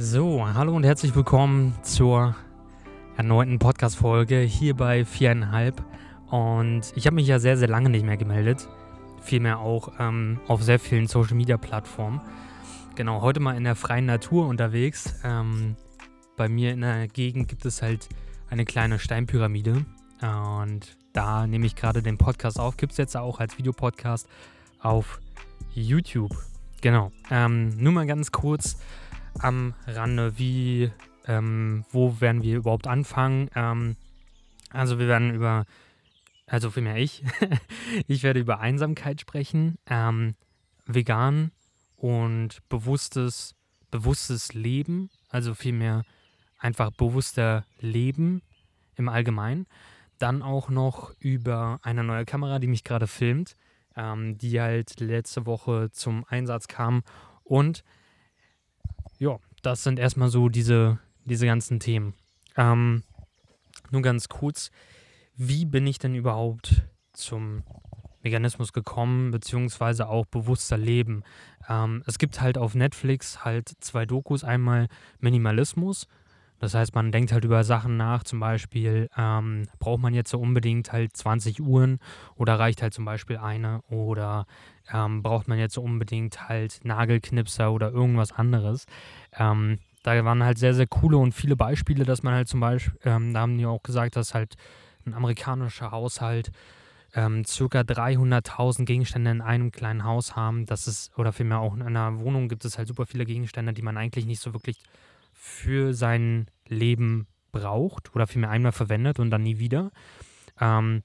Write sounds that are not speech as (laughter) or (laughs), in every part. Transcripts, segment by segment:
So, hallo und herzlich willkommen zur erneuten Podcast-Folge hier bei viereinhalb. Und ich habe mich ja sehr, sehr lange nicht mehr gemeldet. Vielmehr auch ähm, auf sehr vielen Social-Media-Plattformen. Genau, heute mal in der freien Natur unterwegs. Ähm, bei mir in der Gegend gibt es halt eine kleine Steinpyramide. Und da nehme ich gerade den Podcast auf. Gibt es jetzt auch als Videopodcast auf YouTube. Genau. Ähm, nur mal ganz kurz am Rande, wie, ähm, wo werden wir überhaupt anfangen? Ähm, also wir werden über, also vielmehr ich, (laughs) ich werde über Einsamkeit sprechen, ähm, vegan und bewusstes, bewusstes Leben, also vielmehr einfach bewusster Leben im Allgemeinen. Dann auch noch über eine neue Kamera, die mich gerade filmt, ähm, die halt letzte Woche zum Einsatz kam. Und ja, das sind erstmal so diese, diese ganzen Themen. Ähm, nur ganz kurz, wie bin ich denn überhaupt zum Veganismus gekommen, beziehungsweise auch bewusster Leben? Ähm, es gibt halt auf Netflix halt zwei Dokus, einmal Minimalismus das heißt, man denkt halt über Sachen nach, zum Beispiel, ähm, braucht man jetzt so unbedingt halt 20 Uhren oder reicht halt zum Beispiel eine oder ähm, braucht man jetzt unbedingt halt Nagelknipser oder irgendwas anderes. Ähm, da waren halt sehr, sehr coole und viele Beispiele, dass man halt zum Beispiel, ähm, da haben die auch gesagt, dass halt ein amerikanischer Haushalt ähm, circa 300.000 Gegenstände in einem kleinen Haus haben. Das ist, oder vielmehr auch in einer Wohnung gibt es halt super viele Gegenstände, die man eigentlich nicht so wirklich für sein Leben braucht oder vielmehr einmal verwendet und dann nie wieder. Ähm,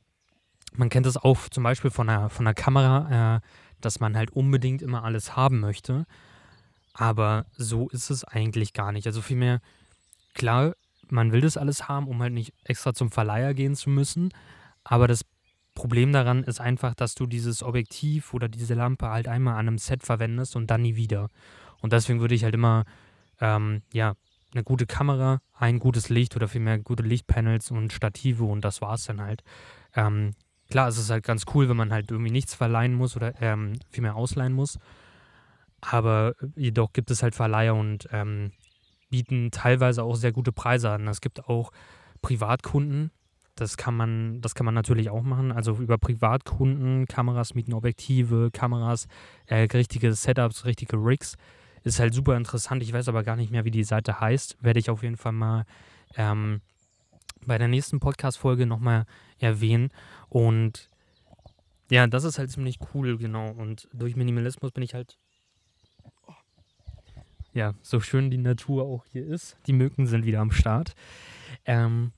man kennt das auch zum Beispiel von der, von der Kamera, äh, dass man halt unbedingt immer alles haben möchte. Aber so ist es eigentlich gar nicht. Also vielmehr, klar, man will das alles haben, um halt nicht extra zum Verleiher gehen zu müssen. Aber das Problem daran ist einfach, dass du dieses Objektiv oder diese Lampe halt einmal an einem Set verwendest und dann nie wieder. Und deswegen würde ich halt immer ähm, ja, eine gute Kamera, ein gutes Licht oder vielmehr gute Lichtpanels und Stative und das war es dann halt. Ähm, klar, es ist halt ganz cool, wenn man halt irgendwie nichts verleihen muss oder ähm, vielmehr ausleihen muss. Aber jedoch gibt es halt Verleiher und ähm, bieten teilweise auch sehr gute Preise an. Es gibt auch Privatkunden, das kann man, das kann man natürlich auch machen. Also über Privatkunden, Kameras mieten, Objektive, Kameras, äh, richtige Setups, richtige Rigs. Ist halt super interessant. Ich weiß aber gar nicht mehr, wie die Seite heißt. Werde ich auf jeden Fall mal ähm, bei der nächsten Podcast-Folge nochmal erwähnen. Und ja, das ist halt ziemlich cool, genau. Und durch Minimalismus bin ich halt. Ja, so schön die Natur auch hier ist. Die Mücken sind wieder am Start. Ähm,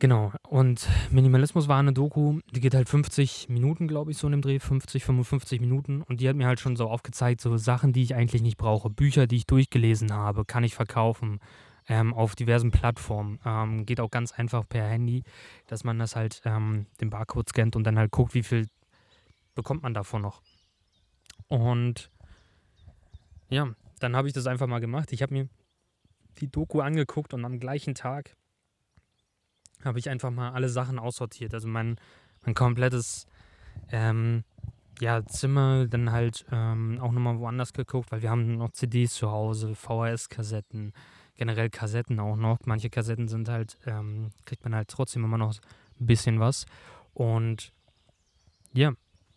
Genau, und Minimalismus war eine Doku, die geht halt 50 Minuten, glaube ich, so in dem Dreh, 50, 55 Minuten. Und die hat mir halt schon so aufgezeigt, so Sachen, die ich eigentlich nicht brauche. Bücher, die ich durchgelesen habe, kann ich verkaufen ähm, auf diversen Plattformen. Ähm, geht auch ganz einfach per Handy, dass man das halt ähm, den Barcode scannt und dann halt guckt, wie viel bekommt man davon noch. Und ja, dann habe ich das einfach mal gemacht. Ich habe mir die Doku angeguckt und am gleichen Tag habe ich einfach mal alle Sachen aussortiert. Also mein, mein komplettes ähm, ja, Zimmer, dann halt ähm, auch nochmal woanders geguckt, weil wir haben noch CDs zu Hause, VHS-Kassetten, generell Kassetten auch noch. Manche Kassetten sind halt, ähm, kriegt man halt trotzdem immer noch ein bisschen was. Und ja,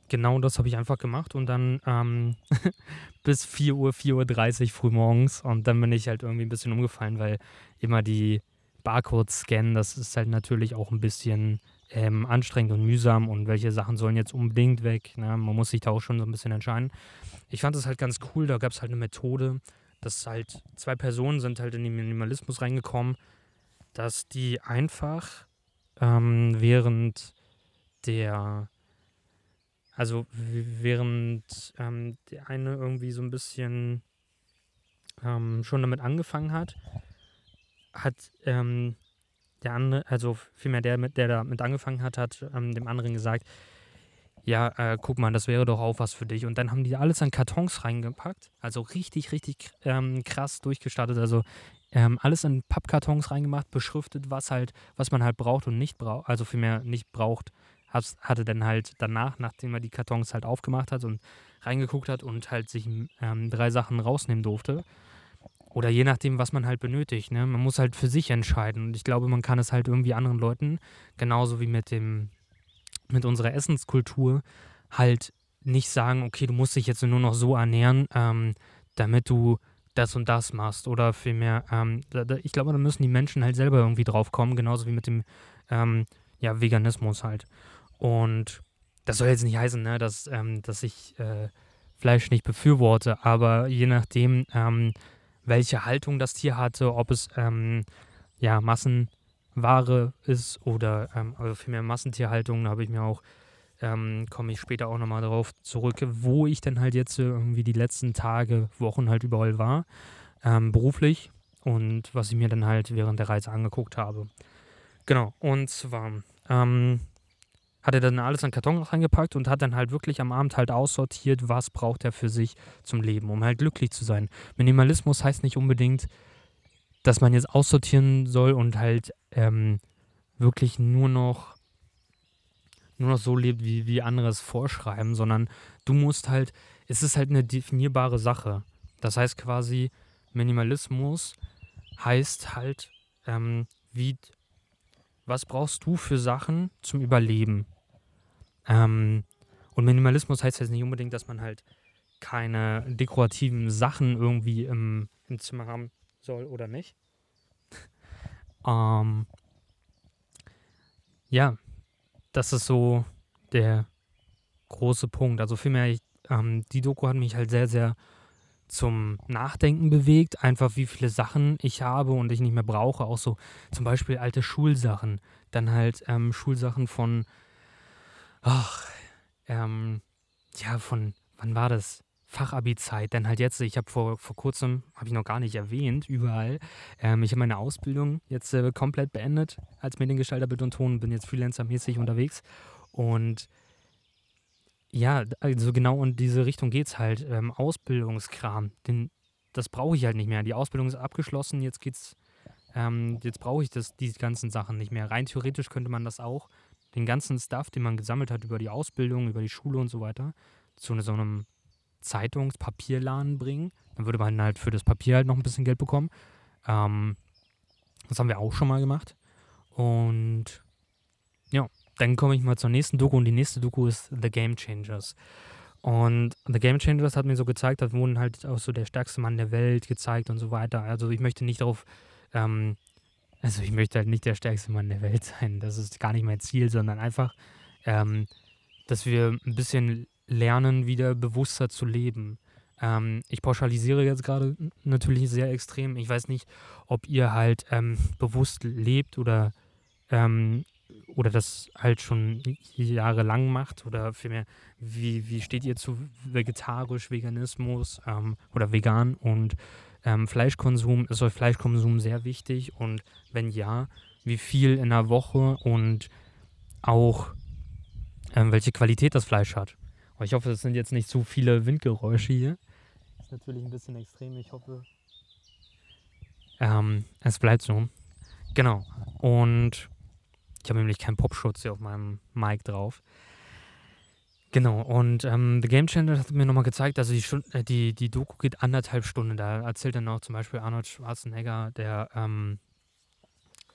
genau das habe ich einfach gemacht und dann ähm, (laughs) bis 4 Uhr, 4.30 Uhr früh morgens und dann bin ich halt irgendwie ein bisschen umgefallen, weil immer die Barcodes scannen, das ist halt natürlich auch ein bisschen ähm, anstrengend und mühsam und welche Sachen sollen jetzt unbedingt weg. Ne? Man muss sich da auch schon so ein bisschen entscheiden. Ich fand das halt ganz cool, da gab es halt eine Methode, dass halt zwei Personen sind halt in den Minimalismus reingekommen, dass die einfach ähm, während der, also während ähm, der eine irgendwie so ein bisschen ähm, schon damit angefangen hat, hat ähm, der andere, also vielmehr der, der damit angefangen hat, hat ähm, dem anderen gesagt, ja, äh, guck mal, das wäre doch auch was für dich. Und dann haben die alles an Kartons reingepackt, also richtig, richtig ähm, krass durchgestartet, also ähm, alles in Pappkartons reingemacht, beschriftet, was halt, was man halt braucht und nicht braucht, also vielmehr nicht braucht, hatte dann halt danach, nachdem er die Kartons halt aufgemacht hat und reingeguckt hat und halt sich ähm, drei Sachen rausnehmen durfte, oder je nachdem, was man halt benötigt. Ne? Man muss halt für sich entscheiden. Und ich glaube, man kann es halt irgendwie anderen Leuten, genauso wie mit dem, mit unserer Essenskultur, halt nicht sagen, okay, du musst dich jetzt nur noch so ernähren, ähm, damit du das und das machst. Oder vielmehr, ähm, da, da, ich glaube, da müssen die Menschen halt selber irgendwie drauf kommen, genauso wie mit dem ähm, ja, Veganismus halt. Und das soll jetzt nicht heißen, ne, dass, ähm, dass ich äh, Fleisch nicht befürworte, aber je nachdem, ähm, welche Haltung das Tier hatte, ob es ähm, ja Massenware ist oder ähm, also vielmehr Massentierhaltung, da habe ich mir auch ähm, komme ich später auch nochmal darauf zurück, wo ich dann halt jetzt irgendwie die letzten Tage, Wochen halt überall war, ähm, beruflich und was ich mir dann halt während der Reise angeguckt habe. Genau, und zwar ähm, hat er dann alles an Karton reingepackt und hat dann halt wirklich am Abend halt aussortiert, was braucht er für sich zum Leben, um halt glücklich zu sein. Minimalismus heißt nicht unbedingt, dass man jetzt aussortieren soll und halt ähm, wirklich nur noch nur noch so lebt, wie, wie andere es vorschreiben, sondern du musst halt, es ist halt eine definierbare Sache. Das heißt quasi, Minimalismus heißt halt, ähm, wie, was brauchst du für Sachen zum Überleben? Ähm, und Minimalismus heißt jetzt nicht unbedingt, dass man halt keine dekorativen Sachen irgendwie im, im Zimmer haben soll oder nicht. ähm, ja, das ist so der große Punkt. Also vielmehr, ich, ähm, die Doku hat mich halt sehr, sehr zum Nachdenken bewegt. Einfach wie viele Sachen ich habe und ich nicht mehr brauche. Auch so zum Beispiel alte Schulsachen. Dann halt ähm, Schulsachen von, ach, ähm, ja, von, wann war das? Fachabi-Zeit, dann halt jetzt, ich habe vor, vor kurzem, habe ich noch gar nicht erwähnt, überall, ähm, ich habe meine Ausbildung jetzt äh, komplett beendet als Mediengestalter Bild und Ton, bin jetzt freelancermäßig unterwegs. Und ja, also genau in diese Richtung geht es halt, ähm, Ausbildungskram, den, das brauche ich halt nicht mehr, die Ausbildung ist abgeschlossen, jetzt geht's, ähm, jetzt brauche ich das, die ganzen Sachen nicht mehr. Rein theoretisch könnte man das auch, den ganzen Stuff, den man gesammelt hat über die Ausbildung, über die Schule und so weiter, zu so einem Zeitungspapierladen bringen. Dann würde man halt für das Papier halt noch ein bisschen Geld bekommen. Ähm, das haben wir auch schon mal gemacht. Und ja, dann komme ich mal zur nächsten Doku und die nächste Doku ist The Game Changers. Und The Game Changers hat mir so gezeigt, da wurden halt auch so der stärkste Mann der Welt gezeigt und so weiter. Also ich möchte nicht darauf, ähm, also ich möchte halt nicht der stärkste Mann der Welt (laughs) sein. Das ist gar nicht mein Ziel, sondern einfach, ähm, dass wir ein bisschen lernen, wieder bewusster zu leben. Ähm, ich pauschalisiere jetzt gerade natürlich sehr extrem. Ich weiß nicht, ob ihr halt ähm, bewusst lebt oder, ähm, oder das halt schon jahrelang macht oder vielmehr, wie, wie steht ihr zu vegetarisch, Veganismus ähm, oder vegan und ähm, Fleischkonsum? Ist euch Fleischkonsum sehr wichtig und wenn ja, wie viel in der Woche und auch ähm, welche Qualität das Fleisch hat? Aber ich hoffe, es sind jetzt nicht zu viele Windgeräusche hier. Das ist natürlich ein bisschen extrem. Ich hoffe, ähm, es bleibt so. Genau. Und ich habe nämlich keinen Popschutz hier auf meinem Mic drauf. Genau, und ähm, The Game Channel hat mir nochmal gezeigt, also die, äh, die, die Doku geht anderthalb Stunden. Da erzählt dann auch zum Beispiel Arnold Schwarzenegger, der ähm,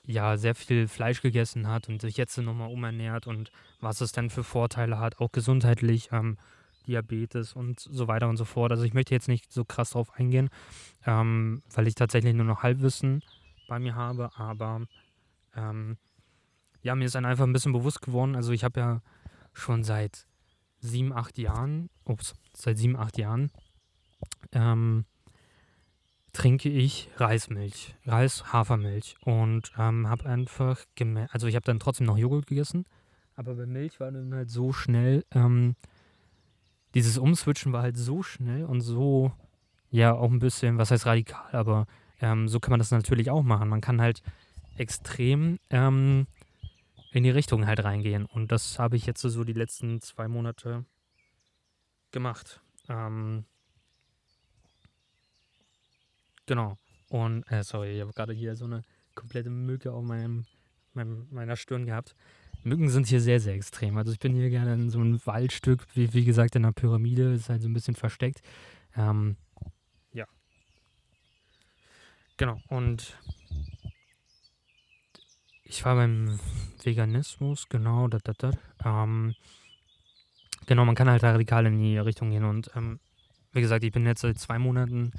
ja sehr viel Fleisch gegessen hat und sich jetzt nochmal umernährt und was es denn für Vorteile hat, auch gesundheitlich, ähm, Diabetes und so weiter und so fort. Also ich möchte jetzt nicht so krass drauf eingehen, ähm, weil ich tatsächlich nur noch Halbwissen bei mir habe, aber ähm, ja, mir ist dann einfach ein bisschen bewusst geworden. Also ich habe ja schon seit sieben, acht Jahren, ups, seit sieben, acht Jahren ähm, trinke ich Reismilch, Reis-Hafermilch und ähm, habe einfach gemerkt, also ich habe dann trotzdem noch Joghurt gegessen, aber bei Milch war dann halt so schnell, ähm, dieses Umswitchen war halt so schnell und so, ja, auch ein bisschen, was heißt radikal, aber ähm, so kann man das natürlich auch machen. Man kann halt extrem ähm, in die Richtung halt reingehen und das habe ich jetzt so die letzten zwei Monate gemacht. Ähm, Genau. Und, äh, sorry, ich habe gerade hier so eine komplette Mücke auf meinem, meinem, meiner Stirn gehabt. Mücken sind hier sehr, sehr extrem. Also ich bin hier gerne in so einem Waldstück, wie, wie gesagt, in einer Pyramide, ist halt so ein bisschen versteckt. Ähm, ja. Genau, und ich war beim Veganismus, genau, dat, dat, dat. Ähm, genau, man kann halt radikal in die Richtung gehen. Und ähm, wie gesagt, ich bin jetzt seit zwei Monaten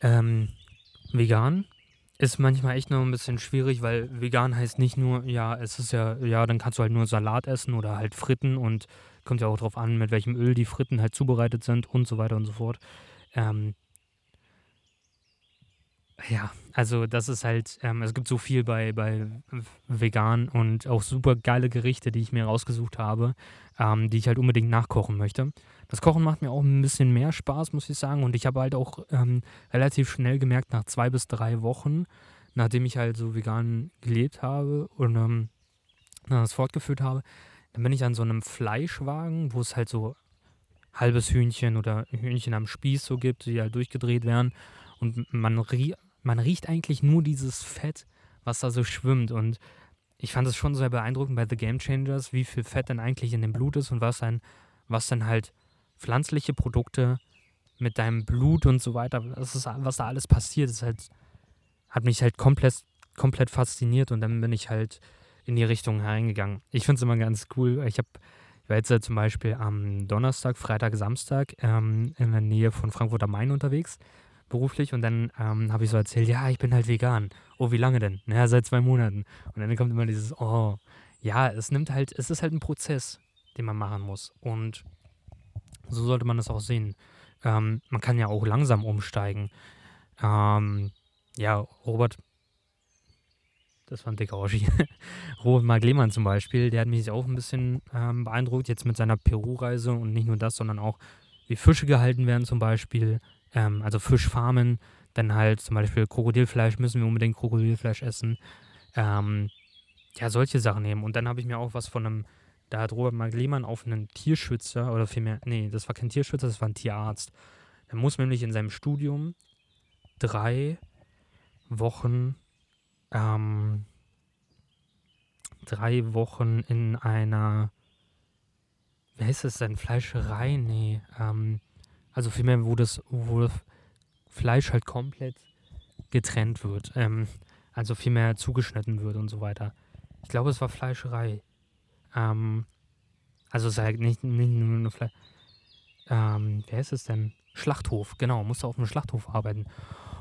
ähm, vegan. Ist manchmal echt noch ein bisschen schwierig, weil vegan heißt nicht nur, ja, es ist ja, ja, dann kannst du halt nur Salat essen oder halt Fritten und kommt ja auch drauf an, mit welchem Öl die Fritten halt zubereitet sind und so weiter und so fort. Ähm, ja, also das ist halt, ähm, es gibt so viel bei, bei vegan und auch super geile Gerichte, die ich mir rausgesucht habe, ähm, die ich halt unbedingt nachkochen möchte. Das Kochen macht mir auch ein bisschen mehr Spaß, muss ich sagen. Und ich habe halt auch ähm, relativ schnell gemerkt, nach zwei bis drei Wochen, nachdem ich halt so vegan gelebt habe und ähm, das fortgeführt habe, dann bin ich an so einem Fleischwagen, wo es halt so halbes Hühnchen oder Hühnchen am Spieß so gibt, die halt durchgedreht werden. Und man, rie man riecht eigentlich nur dieses Fett, was da so schwimmt. Und ich fand es schon sehr beeindruckend bei The Game Changers, wie viel Fett denn eigentlich in dem Blut ist und was dann, was dann halt pflanzliche Produkte mit deinem Blut und so weiter, was, ist, was da alles passiert, ist halt, hat mich halt komplett, komplett fasziniert und dann bin ich halt in die Richtung hereingegangen. Ich finde es immer ganz cool. Ich habe ich war jetzt äh, zum Beispiel am Donnerstag, Freitag, Samstag ähm, in der Nähe von Frankfurt am Main unterwegs, beruflich. Und dann ähm, habe ich so erzählt, ja, ich bin halt vegan. Oh, wie lange denn? Naja, seit zwei Monaten. Und dann kommt immer dieses, oh, ja, es nimmt halt, es ist halt ein Prozess, den man machen muss. Und so sollte man das auch sehen. Ähm, man kann ja auch langsam umsteigen. Ähm, ja, Robert, das war ein dicker Oschi. (laughs) Robert Mark Lehmann zum Beispiel, der hat mich auch ein bisschen ähm, beeindruckt, jetzt mit seiner Peru-Reise und nicht nur das, sondern auch, wie Fische gehalten werden zum Beispiel, ähm, also Fischfarmen, dann halt zum Beispiel Krokodilfleisch, müssen wir unbedingt Krokodilfleisch essen. Ähm, ja, solche Sachen nehmen. Und dann habe ich mir auch was von einem da hat Robert Mark auf einen Tierschützer, oder vielmehr, nee, das war kein Tierschützer, das war ein Tierarzt. Er muss nämlich in seinem Studium drei Wochen, ähm, drei Wochen in einer, wie heißt das denn, Fleischerei? Nee, ähm, also vielmehr, wo das, wo das Fleisch halt komplett getrennt wird, ähm, also vielmehr zugeschnitten wird und so weiter. Ich glaube, es war Fleischerei. Ähm, also es ist halt nicht, nicht nur eine Fleisch. Ähm, wer ist es denn? Schlachthof, genau, musste auf einem Schlachthof arbeiten.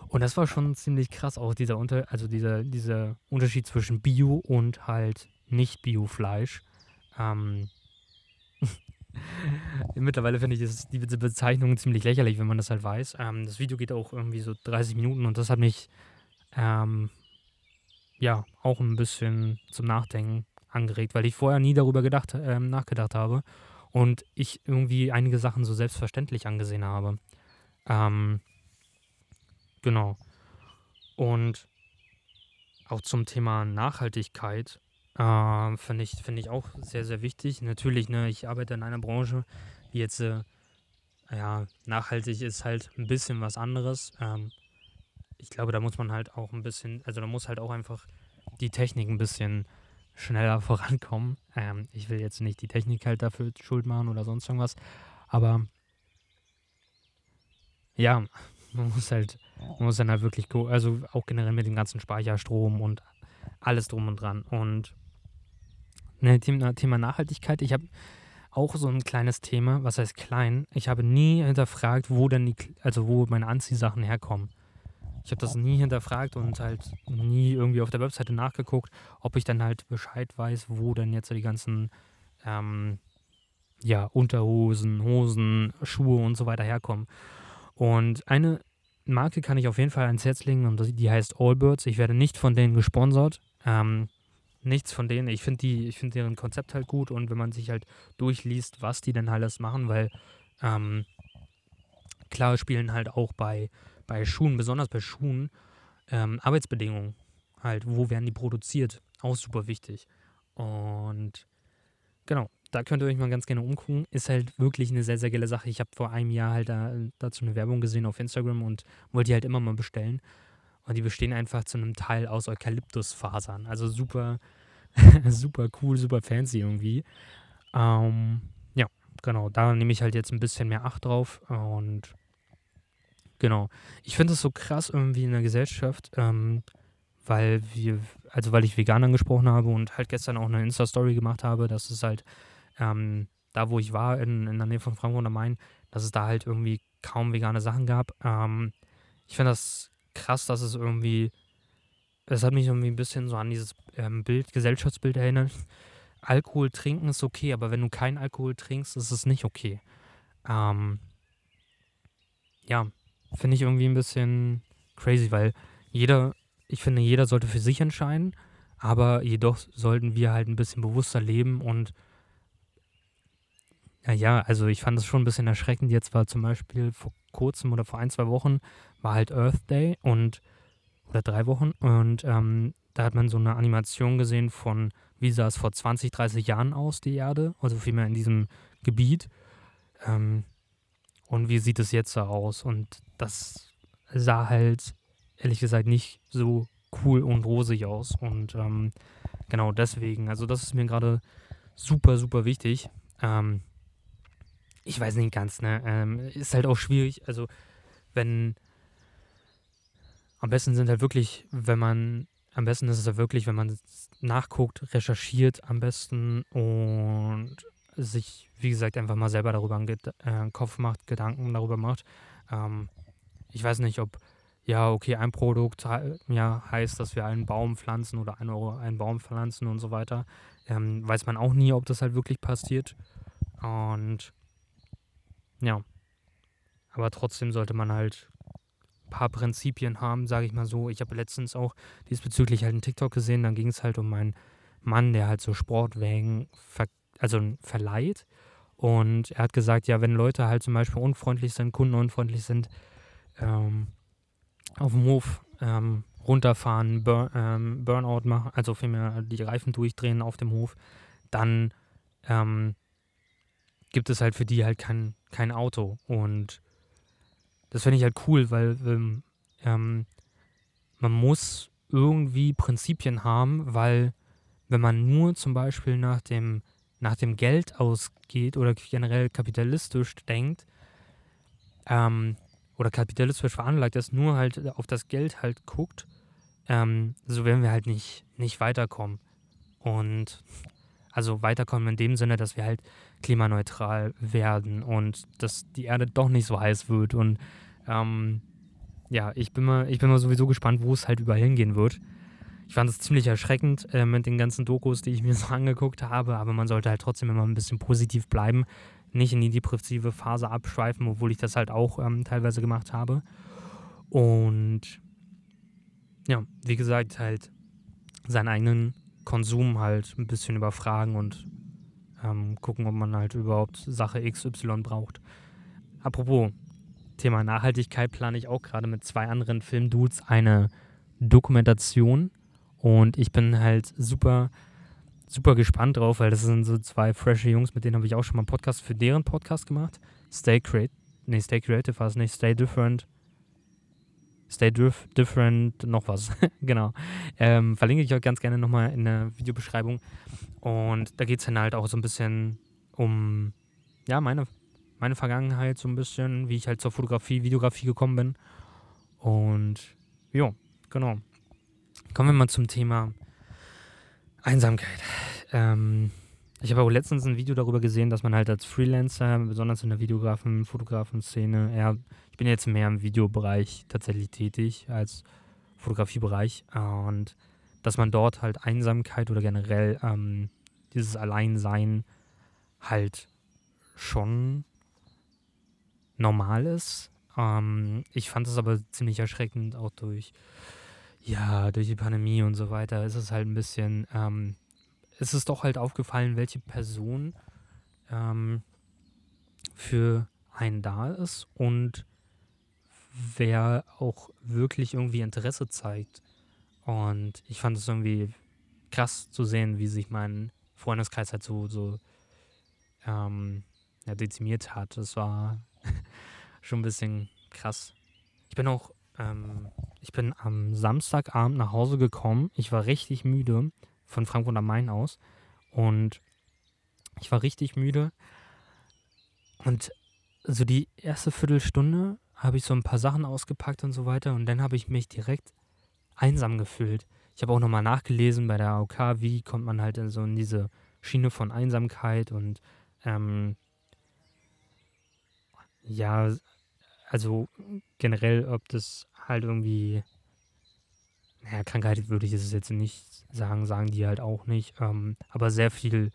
Und das war schon ziemlich krass, auch dieser Unter also dieser, dieser Unterschied zwischen Bio und halt nicht Bio-Fleisch. Ähm, (laughs) Mittlerweile finde ich das, diese Bezeichnung ziemlich lächerlich, wenn man das halt weiß. Ähm, das Video geht auch irgendwie so 30 Minuten und das hat mich ähm, ja auch ein bisschen zum Nachdenken angeregt, weil ich vorher nie darüber gedacht, äh, nachgedacht habe und ich irgendwie einige Sachen so selbstverständlich angesehen habe. Ähm, genau. Und auch zum Thema Nachhaltigkeit äh, finde ich, find ich auch sehr, sehr wichtig. Natürlich, ne, ich arbeite in einer Branche, die jetzt, äh, ja, nachhaltig ist halt ein bisschen was anderes. Ähm, ich glaube, da muss man halt auch ein bisschen, also da muss halt auch einfach die Technik ein bisschen schneller (laughs) vorankommen. Ähm, ich will jetzt nicht die Technik halt dafür schuld machen oder sonst irgendwas, aber ja, (laughs) man muss halt, man muss dann halt wirklich, also auch generell mit dem ganzen Speicherstrom und alles drum und dran. Und ne, Thema, Thema Nachhaltigkeit, ich habe auch so ein kleines Thema, was heißt klein. Ich habe nie hinterfragt, wo denn die, also wo meine Anziehsachen herkommen. Ich habe das nie hinterfragt und halt nie irgendwie auf der Webseite nachgeguckt, ob ich dann halt Bescheid weiß, wo denn jetzt die ganzen ähm, ja, Unterhosen, Hosen, Schuhe und so weiter herkommen. Und eine Marke kann ich auf jeden Fall ans Herz legen und die heißt Allbirds. Ich werde nicht von denen gesponsert. Ähm, nichts von denen. Ich finde die, ich finde deren Konzept halt gut und wenn man sich halt durchliest, was die denn alles machen, weil ähm, klar spielen halt auch bei bei Schuhen, besonders bei Schuhen, ähm, Arbeitsbedingungen halt, wo werden die produziert, auch super wichtig. Und genau, da könnt ihr euch mal ganz gerne umgucken. Ist halt wirklich eine sehr, sehr geile Sache. Ich habe vor einem Jahr halt da, dazu eine Werbung gesehen auf Instagram und wollte die halt immer mal bestellen. Und die bestehen einfach zu einem Teil aus Eukalyptusfasern. Also super, (laughs) super cool, super fancy irgendwie. Ähm, ja, genau, da nehme ich halt jetzt ein bisschen mehr Acht drauf und Genau. Ich finde es so krass irgendwie in der Gesellschaft, ähm, weil wir, also weil ich vegan angesprochen habe und halt gestern auch eine Insta-Story gemacht habe, dass es halt ähm, da, wo ich war, in, in der Nähe von Frankfurt am Main, dass es da halt irgendwie kaum vegane Sachen gab. Ähm, ich finde das krass, dass es irgendwie, es hat mich irgendwie ein bisschen so an dieses ähm, Bild, Gesellschaftsbild erinnert. Alkohol trinken ist okay, aber wenn du keinen Alkohol trinkst, ist es nicht okay. Ähm, ja, finde ich irgendwie ein bisschen crazy, weil jeder, ich finde, jeder sollte für sich entscheiden, aber jedoch sollten wir halt ein bisschen bewusster leben und ja, ja, also ich fand es schon ein bisschen erschreckend. Jetzt war zum Beispiel vor kurzem oder vor ein, zwei Wochen war halt Earth Day und oder drei Wochen und ähm, da hat man so eine Animation gesehen von, wie sah es vor 20, 30 Jahren aus, die Erde, also vielmehr in diesem Gebiet. Ähm, und wie sieht es jetzt aus? Und das sah halt, ehrlich gesagt, nicht so cool und rosig aus. Und ähm, genau deswegen, also das ist mir gerade super, super wichtig. Ähm, ich weiß nicht ganz, ne? Ähm, ist halt auch schwierig. Also, wenn. Am besten sind halt wirklich, wenn man. Am besten ist es halt wirklich, wenn man nachguckt, recherchiert am besten und sich, wie gesagt, einfach mal selber darüber einen äh, Kopf macht, Gedanken darüber macht. Ähm, ich weiß nicht, ob, ja, okay, ein Produkt ja, heißt, dass wir einen Baum pflanzen oder ein Euro einen Baum pflanzen und so weiter. Ähm, weiß man auch nie, ob das halt wirklich passiert. Und ja. Aber trotzdem sollte man halt paar Prinzipien haben, sage ich mal so. Ich habe letztens auch diesbezüglich halt einen TikTok gesehen, dann ging es halt um einen Mann, der halt so Sportwägen ver also verleiht. Und er hat gesagt, ja, wenn Leute halt zum Beispiel unfreundlich sind, kundenunfreundlich sind, ähm, auf dem Hof ähm, runterfahren, Bur ähm, Burnout machen, also vielmehr die Reifen durchdrehen auf dem Hof, dann ähm, gibt es halt für die halt kein, kein Auto. Und das finde ich halt cool, weil ähm, ähm, man muss irgendwie Prinzipien haben, weil wenn man nur zum Beispiel nach dem, nach dem Geld ausgeht oder generell kapitalistisch denkt, ähm, oder kapitalistisch veranlagt ist, nur halt auf das Geld halt guckt, ähm, so werden wir halt nicht, nicht weiterkommen. Und also weiterkommen in dem Sinne, dass wir halt klimaneutral werden und dass die Erde doch nicht so heiß wird. Und ähm, ja, ich bin, mal, ich bin mal sowieso gespannt, wo es halt überall hingehen wird. Ich fand es ziemlich erschreckend äh, mit den ganzen Dokus, die ich mir (laughs) so angeguckt habe, aber man sollte halt trotzdem immer ein bisschen positiv bleiben, nicht in die depressive Phase abschweifen, obwohl ich das halt auch ähm, teilweise gemacht habe. Und ja, wie gesagt, halt seinen eigenen Konsum halt ein bisschen überfragen und ähm, gucken, ob man halt überhaupt Sache XY braucht. Apropos Thema Nachhaltigkeit plane ich auch gerade mit zwei anderen Filmdudes eine Dokumentation und ich bin halt super, super gespannt drauf, weil das sind so zwei frische Jungs, mit denen habe ich auch schon mal einen Podcast für deren Podcast gemacht. Stay Creative, nee, Stay Creative war es nicht, Stay Different Stay dif Different, noch was. (laughs) genau. Ähm, verlinke ich euch ganz gerne nochmal in der Videobeschreibung. Und da geht es dann halt auch so ein bisschen um, ja, meine, meine Vergangenheit, so ein bisschen, wie ich halt zur Fotografie, Videografie gekommen bin. Und, ja, genau. Kommen wir mal zum Thema Einsamkeit. Ähm, ich habe auch letztens ein Video darüber gesehen, dass man halt als Freelancer, besonders in der Videografen-, Fotografen-Szene, eher, ich bin jetzt mehr im Videobereich tatsächlich tätig als Fotografiebereich und dass man dort halt Einsamkeit oder generell ähm, dieses Alleinsein halt schon normal ist. Ähm, ich fand es aber ziemlich erschreckend, auch durch, ja, durch die Pandemie und so weiter. Ist es halt ein bisschen, ähm, ist es doch halt aufgefallen, welche Person ähm, für einen da ist und wer auch wirklich irgendwie Interesse zeigt. Und ich fand es irgendwie krass zu sehen, wie sich mein Freundeskreis halt so, so ähm, ja, dezimiert hat. Das war (laughs) schon ein bisschen krass. Ich bin auch, ähm, ich bin am Samstagabend nach Hause gekommen. Ich war richtig müde von Frankfurt am Main aus. Und ich war richtig müde. Und so die erste Viertelstunde habe ich so ein paar Sachen ausgepackt und so weiter und dann habe ich mich direkt einsam gefühlt. Ich habe auch nochmal nachgelesen bei der AOK, wie kommt man halt in so in diese Schiene von Einsamkeit und ähm, ja, also generell, ob das halt irgendwie, naja, Krankheit würde ich es jetzt nicht sagen, sagen die halt auch nicht, ähm, aber sehr viel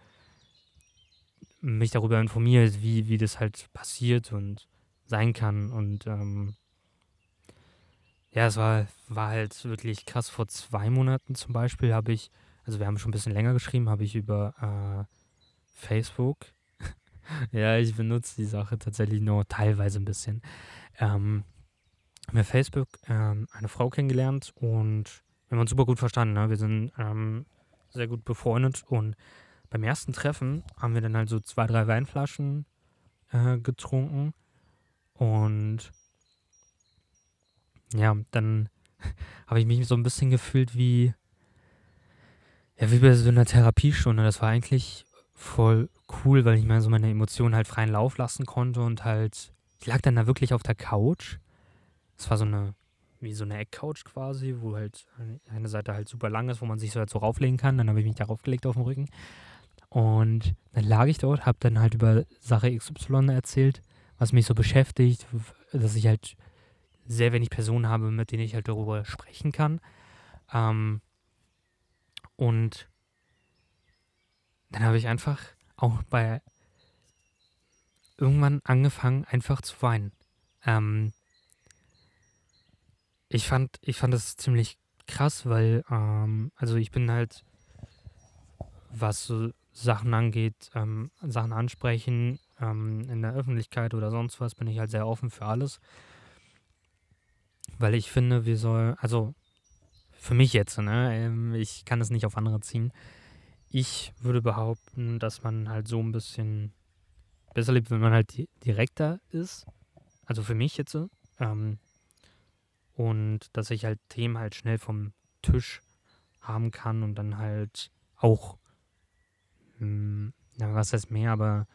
mich darüber informiert, wie, wie das halt passiert und sein kann und ähm, ja, es war, war halt wirklich krass. Vor zwei Monaten zum Beispiel habe ich, also wir haben schon ein bisschen länger geschrieben, habe ich über äh, Facebook (laughs) ja, ich benutze die Sache tatsächlich nur teilweise ein bisschen. Ähm, mir Facebook ähm, eine Frau kennengelernt und wir haben uns super gut verstanden. Ne? Wir sind ähm, sehr gut befreundet und beim ersten Treffen haben wir dann halt so zwei, drei Weinflaschen äh, getrunken und ja, dann (laughs) habe ich mich so ein bisschen gefühlt wie, ja, wie bei so einer Therapiestunde. Das war eigentlich voll cool, weil ich mir so meine Emotionen halt freien Lauf lassen konnte und halt, ich lag dann da wirklich auf der Couch. Es war so eine, wie so eine Eckcouch quasi, wo halt eine Seite halt super lang ist, wo man sich so halt so rauflegen kann. Dann habe ich mich darauf gelegt auf dem Rücken. Und dann lag ich dort, habe dann halt über Sache XY erzählt, was mich so beschäftigt, dass ich halt sehr wenig Personen habe, mit denen ich halt darüber sprechen kann. Ähm, und dann habe ich einfach auch bei irgendwann angefangen, einfach zu weinen. Ähm, ich fand, ich fand das ziemlich krass, weil, ähm, also ich bin halt, was so Sachen angeht, ähm, Sachen ansprechen, ähm, in der Öffentlichkeit oder sonst was, bin ich halt sehr offen für alles. Weil ich finde, wir sollen, also für mich jetzt, ne, ähm, ich kann es nicht auf andere ziehen, ich würde behaupten, dass man halt so ein bisschen besser lebt, wenn man halt direkter ist. Also für mich jetzt. Ähm, und dass ich halt Themen halt schnell vom Tisch haben kann und dann halt auch, mh, hm, ja, was heißt mehr, aber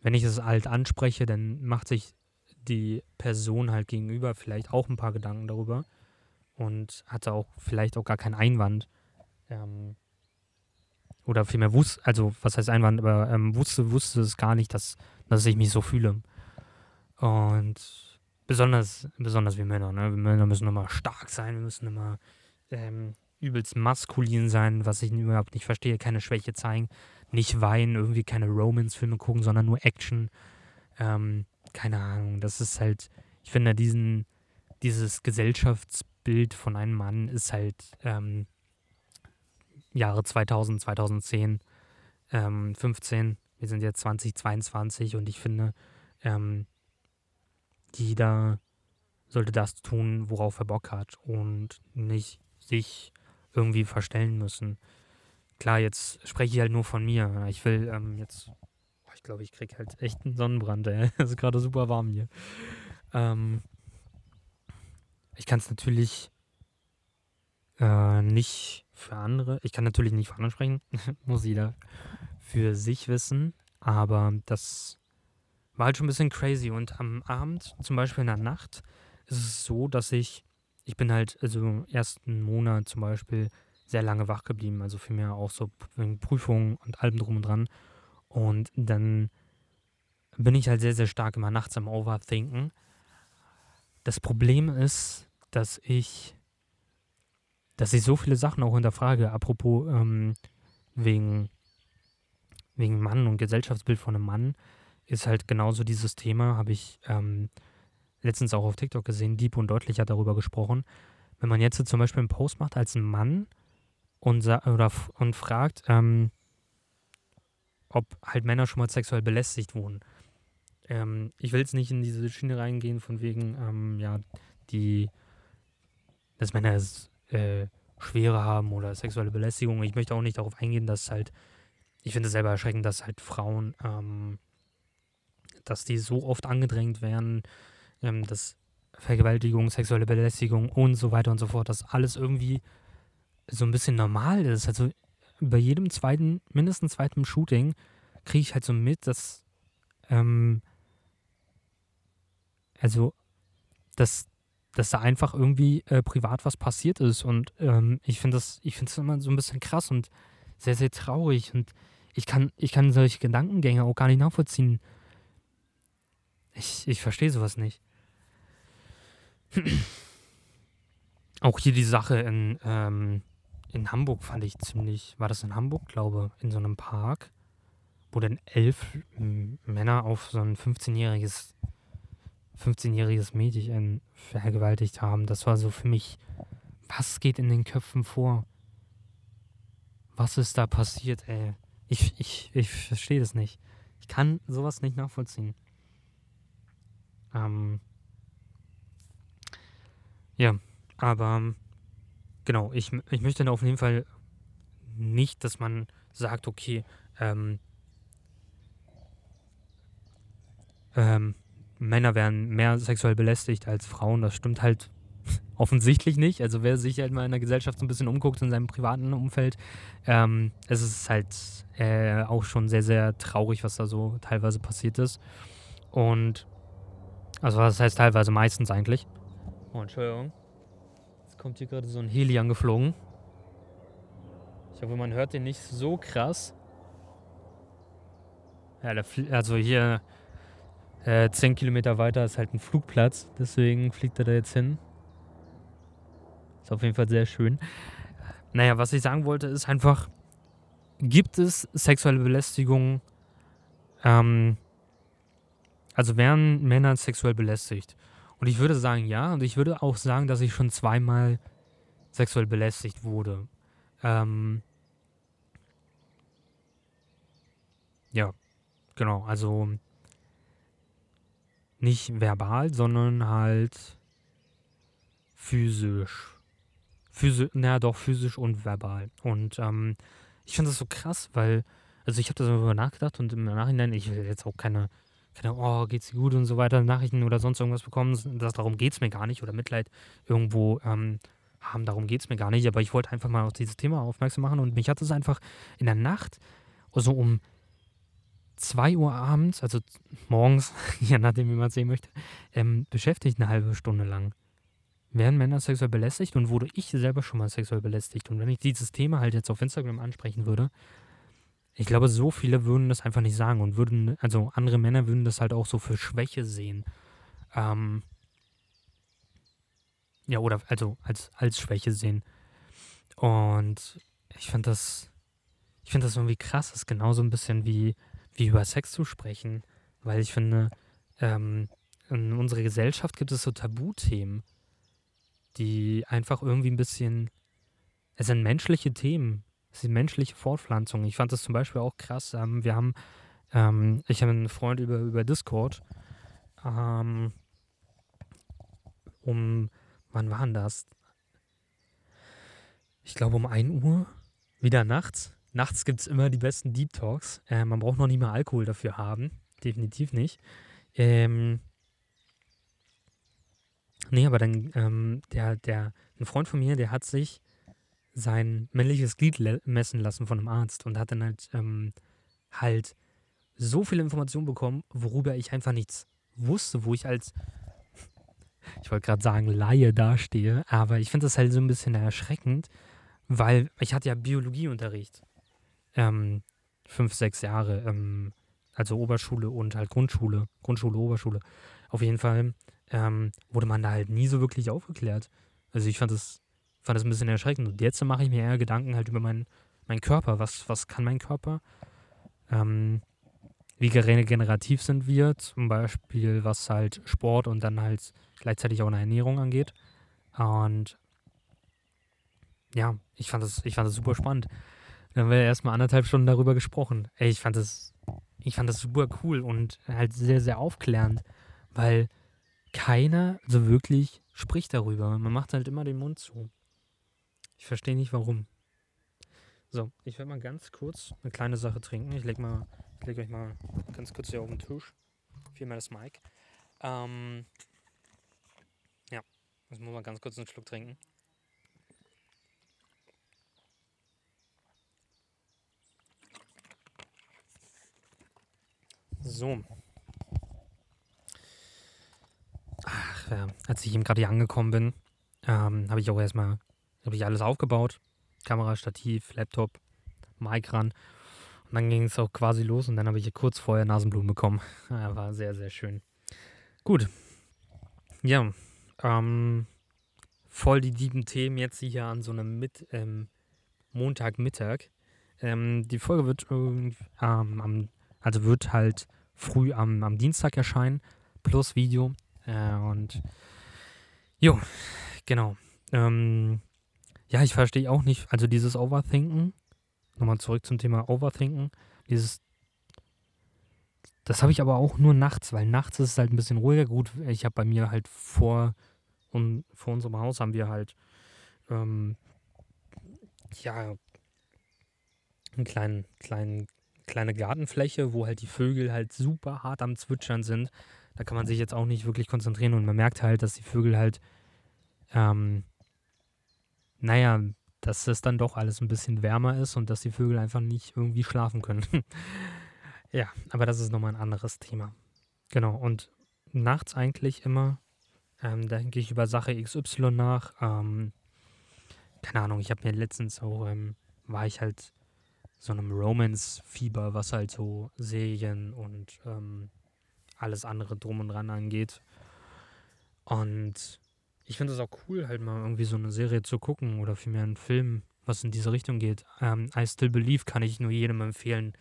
wenn ich es halt anspreche, dann macht sich die Person halt gegenüber vielleicht auch ein paar Gedanken darüber und hatte auch vielleicht auch gar keinen Einwand ähm, oder vielmehr wusste, also was heißt Einwand, aber ähm, wusste, wusste es gar nicht, dass, dass ich mich so fühle. Und besonders, besonders wir Männer, ne? Wir Männer müssen immer stark sein, wir müssen immer ähm, übelst maskulin sein, was ich überhaupt nicht verstehe, keine Schwäche zeigen, nicht weinen, irgendwie keine Romance-Filme gucken, sondern nur Action. Ähm, keine Ahnung, das ist halt, ich finde diesen, dieses Gesellschaftsbild von einem Mann ist halt ähm, Jahre 2000, 2010, ähm, 15. Wir sind jetzt 2022 und ich finde, ähm, jeder sollte das tun, worauf er Bock hat und nicht sich irgendwie verstellen müssen. Klar, jetzt spreche ich halt nur von mir. Ich will ähm, jetzt, ich glaube, ich kriege halt echt einen Sonnenbrand. (laughs) Es ist gerade super warm hier. Ähm, ich kann es natürlich äh, nicht für andere. Ich kann natürlich nicht für andere sprechen, (laughs) muss jeder für sich wissen. Aber das war halt schon ein bisschen crazy. Und am Abend, zum Beispiel in der Nacht, ist es so, dass ich, ich bin halt, also im ersten Monat zum Beispiel, sehr lange wach geblieben. Also vielmehr auch so wegen Prüfungen und allem drum und dran. Und dann bin ich halt sehr, sehr stark immer nachts am Overthinken. Das Problem ist, dass ich dass ich so viele Sachen auch hinterfrage, apropos ähm, wegen, wegen Mann und Gesellschaftsbild von einem Mann, ist halt genauso dieses Thema, habe ich ähm, letztens auch auf TikTok gesehen, Deep und deutlich hat darüber gesprochen. Wenn man jetzt zum Beispiel einen Post macht als Mann und, oder, und fragt, ähm, ob halt Männer schon mal sexuell belästigt wurden. Ähm, ich will jetzt nicht in diese Schiene reingehen, von wegen, ähm, ja, die, dass Männer äh, Schwere haben oder sexuelle Belästigung. Ich möchte auch nicht darauf eingehen, dass halt, ich finde es selber erschreckend, dass halt Frauen, ähm, dass die so oft angedrängt werden, ähm, dass Vergewaltigung, sexuelle Belästigung und so weiter und so fort, dass alles irgendwie so ein bisschen normal ist. Also bei jedem zweiten, mindestens zweiten Shooting kriege ich halt so mit, dass ähm, also, dass, dass da einfach irgendwie äh, privat was passiert ist. Und ähm, ich finde das, ich finde es immer so ein bisschen krass und sehr, sehr traurig. Und ich kann, ich kann solche Gedankengänge auch gar nicht nachvollziehen. Ich, ich verstehe sowas nicht. (clears throat) auch hier die Sache in, ähm, in Hamburg fand ich ziemlich, war das in Hamburg, glaube in so einem Park, wo dann elf Männer auf so ein 15-jähriges 15-jähriges Mädchen vergewaltigt haben. Das war so für mich, was geht in den Köpfen vor? Was ist da passiert, ey? Ich, ich, ich verstehe das nicht. Ich kann sowas nicht nachvollziehen. Ähm, ja, aber genau, ich, ich möchte auf jeden Fall nicht, dass man sagt, okay, ähm, ähm, Männer werden mehr sexuell belästigt als Frauen. Das stimmt halt (laughs) offensichtlich nicht. Also wer sich halt mal in der Gesellschaft so ein bisschen umguckt, in seinem privaten Umfeld, ähm, es ist halt äh, auch schon sehr, sehr traurig, was da so teilweise passiert ist. Und also was heißt teilweise meistens eigentlich. Oh, Entschuldigung. Jetzt kommt hier gerade so ein Heli angeflogen. Ich hoffe, man hört den nicht so krass. Ja, also hier äh, zehn Kilometer weiter ist halt ein Flugplatz, deswegen fliegt er da jetzt hin. Ist auf jeden Fall sehr schön. Naja, was ich sagen wollte, ist einfach, gibt es sexuelle Belästigung, ähm, also werden Männer sexuell belästigt? Und ich würde sagen, ja. Und ich würde auch sagen, dass ich schon zweimal sexuell belästigt wurde. Ähm, ja, genau. Also nicht verbal, sondern halt physisch. Physi naja, doch, physisch und verbal. Und ähm, ich finde das so krass, weil, also ich habe da darüber nachgedacht und im Nachhinein, ich will jetzt auch keine, keine, oh, geht's gut und so weiter, Nachrichten oder sonst irgendwas bekommen. Das, darum geht's mir gar nicht. Oder Mitleid irgendwo ähm, haben, darum geht's mir gar nicht. Aber ich wollte einfach mal auf dieses Thema aufmerksam machen und mich hat es einfach in der Nacht, so um 2 Uhr abends, also morgens, (laughs) je nachdem, wie man es sehen möchte, ähm, beschäftigt eine halbe Stunde lang. Werden Männer sexuell belästigt und wurde ich selber schon mal sexuell belästigt? Und wenn ich dieses Thema halt jetzt auf Instagram ansprechen würde, ich glaube, so viele würden das einfach nicht sagen und würden, also andere Männer würden das halt auch so für Schwäche sehen. Ähm, ja, oder also als, als Schwäche sehen. Und ich finde das, ich finde das irgendwie krass. Das ist genauso ein bisschen wie, wie über Sex zu sprechen, weil ich finde, ähm, in unserer Gesellschaft gibt es so Tabuthemen, die einfach irgendwie ein bisschen, es sind menschliche Themen, es sind menschliche Fortpflanzung. Ich fand das zum Beispiel auch krass. Ähm, wir haben, ähm, ich habe einen Freund über, über Discord, ähm, um, wann war denn das? Ich glaube um 1 Uhr, wieder nachts, Nachts gibt es immer die besten Deep Talks. Äh, man braucht noch nicht mal Alkohol dafür haben. Definitiv nicht. Ähm, nee, aber dann, ähm, der, der, ein Freund von mir, der hat sich sein männliches Glied messen lassen von einem Arzt und hat dann halt, ähm, halt so viele Informationen bekommen, worüber ich einfach nichts wusste, wo ich als, ich wollte gerade sagen, Laie dastehe, aber ich finde das halt so ein bisschen erschreckend, weil ich hatte ja Biologieunterricht ähm, fünf, sechs Jahre, ähm, also Oberschule und halt Grundschule, Grundschule, Oberschule. Auf jeden Fall ähm, wurde man da halt nie so wirklich aufgeklärt. Also ich fand das, fand das ein bisschen erschreckend. Und jetzt mache ich mir eher Gedanken halt über meinen mein Körper. Was, was kann mein Körper? Ähm, wie regenerativ sind wir? Zum Beispiel, was halt Sport und dann halt gleichzeitig auch eine Ernährung angeht. Und ja, ich fand das, ich fand das super spannend. Dann haben wir erstmal anderthalb Stunden darüber gesprochen. Ey, ich fand das, ich fand das super cool und halt sehr, sehr aufklärend, weil keiner so wirklich spricht darüber. Man macht halt immer den Mund zu. Ich verstehe nicht warum. So, ich werde mal ganz kurz eine kleine Sache trinken. Ich lege lege euch mal ganz kurz hier auf den Tisch. Viermal das Mic. Ähm, ja, jetzt muss man ganz kurz einen Schluck trinken. So. ja, als ich eben gerade hier angekommen bin, ähm, habe ich auch erstmal, habe ich alles aufgebaut. Kamera, Stativ, Laptop, Mic ran. Und dann ging es auch quasi los und dann habe ich kurz vorher Nasenblumen bekommen. (laughs) War sehr, sehr schön. Gut. Ja, ähm, voll die lieben Themen jetzt hier an so einem Mit, ähm, Montagmittag. Ähm, die Folge wird ähm, am, also wird halt früh am, am Dienstag erscheinen, plus Video. Äh, und jo, genau. Ähm, ja, ich verstehe auch nicht, also dieses Overthinken, nochmal zurück zum Thema Overthinken, dieses, das habe ich aber auch nur nachts, weil nachts ist es halt ein bisschen ruhiger. Gut, ich habe bei mir halt vor, und vor unserem Haus haben wir halt, ähm, ja, einen kleinen, kleinen, kleine Gartenfläche, wo halt die Vögel halt super hart am Zwitschern sind. Da kann man sich jetzt auch nicht wirklich konzentrieren und man merkt halt, dass die Vögel halt, ähm, naja, dass es dann doch alles ein bisschen wärmer ist und dass die Vögel einfach nicht irgendwie schlafen können. (laughs) ja, aber das ist nochmal ein anderes Thema. Genau, und nachts eigentlich immer, ähm, da denke ich über Sache XY nach. Ähm, keine Ahnung, ich habe mir letztens auch, ähm, war ich halt so einem Romance-Fieber, was halt so Serien und ähm, alles andere drum und dran angeht. Und ich finde es auch cool, halt mal irgendwie so eine Serie zu gucken oder vielmehr einen Film, was in diese Richtung geht. Ähm, I Still Believe kann ich nur jedem empfehlen.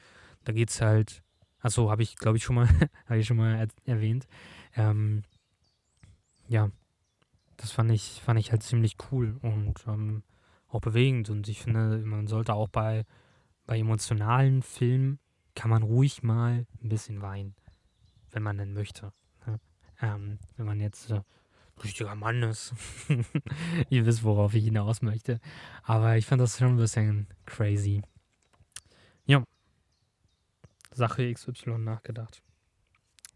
Da geht es halt, achso, habe ich, glaube ich, schon mal, (laughs) habe ich schon mal er erwähnt. Ähm, ja, das fand ich, fand ich halt ziemlich cool und ähm, auch bewegend. Und ich finde, man sollte auch bei bei emotionalen Filmen kann man ruhig mal ein bisschen weinen, wenn man denn möchte. Ne? Ähm, wenn man jetzt äh, richtiger Mann ist. (laughs) Ihr wisst, worauf ich hinaus möchte. Aber ich fand das schon ein bisschen crazy. Ja. Sache XY nachgedacht.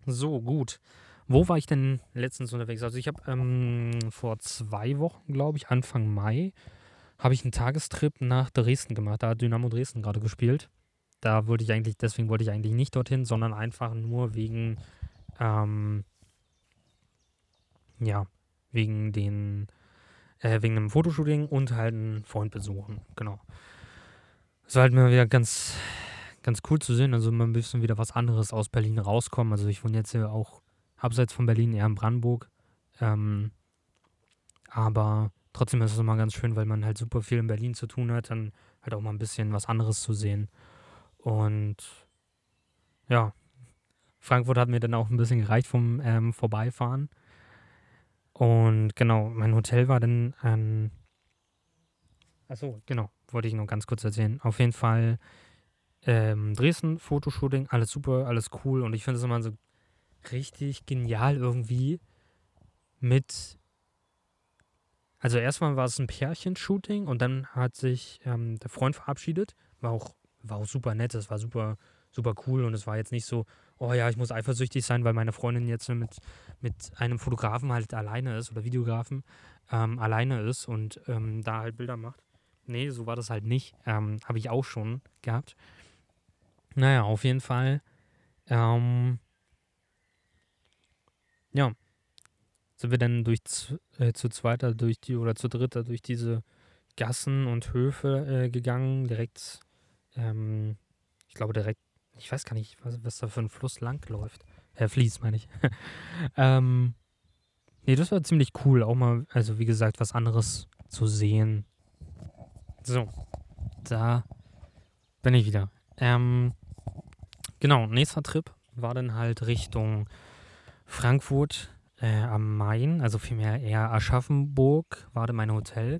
So, gut. Wo war ich denn letztens unterwegs? Also ich habe ähm, vor zwei Wochen, glaube ich, Anfang Mai, habe ich einen Tagestrip nach Dresden gemacht. Da hat Dynamo Dresden gerade gespielt. Da wollte ich eigentlich, deswegen wollte ich eigentlich nicht dorthin, sondern einfach nur wegen, ähm, ja, wegen den, äh, wegen einem Fotoshooting und halt einen Freund besuchen. Genau. Es war halt mir wieder ganz, ganz cool zu sehen. Also mal ein bisschen wieder was anderes aus Berlin rauskommen. Also ich wohne jetzt ja auch abseits von Berlin, eher in Brandenburg. Ähm, aber trotzdem ist es immer ganz schön, weil man halt super viel in Berlin zu tun hat, dann halt auch mal ein bisschen was anderes zu sehen. Und ja, Frankfurt hat mir dann auch ein bisschen gereicht vom ähm, Vorbeifahren. Und genau, mein Hotel war dann ähm, Achso, genau, wollte ich noch ganz kurz erzählen. Auf jeden Fall ähm, Dresden, Fotoshooting, alles super, alles cool. Und ich finde es immer so richtig genial irgendwie mit also erstmal war es ein Pärchenshooting und dann hat sich ähm, der Freund verabschiedet. War auch, war auch super nett, es war super, super cool und es war jetzt nicht so, oh ja, ich muss eifersüchtig sein, weil meine Freundin jetzt mit, mit einem Fotografen halt alleine ist oder Videografen ähm, alleine ist und ähm, da halt Bilder macht. Nee, so war das halt nicht. Ähm, Habe ich auch schon gehabt. Naja, auf jeden Fall. Ähm, ja, sind wir dann durch äh, zu zweiter durch die oder zu dritter durch diese Gassen und Höfe äh, gegangen, direkt, ähm, ich glaube direkt, ich weiß gar nicht, was, was da für ein Fluss lang läuft. Äh, Fließ, meine ich. (laughs) ähm, nee, das war ziemlich cool, auch mal, also wie gesagt, was anderes zu sehen. So, da bin ich wieder. Ähm, genau, nächster Trip war dann halt Richtung Frankfurt äh, am Main, also vielmehr eher Aschaffenburg, war dann mein Hotel.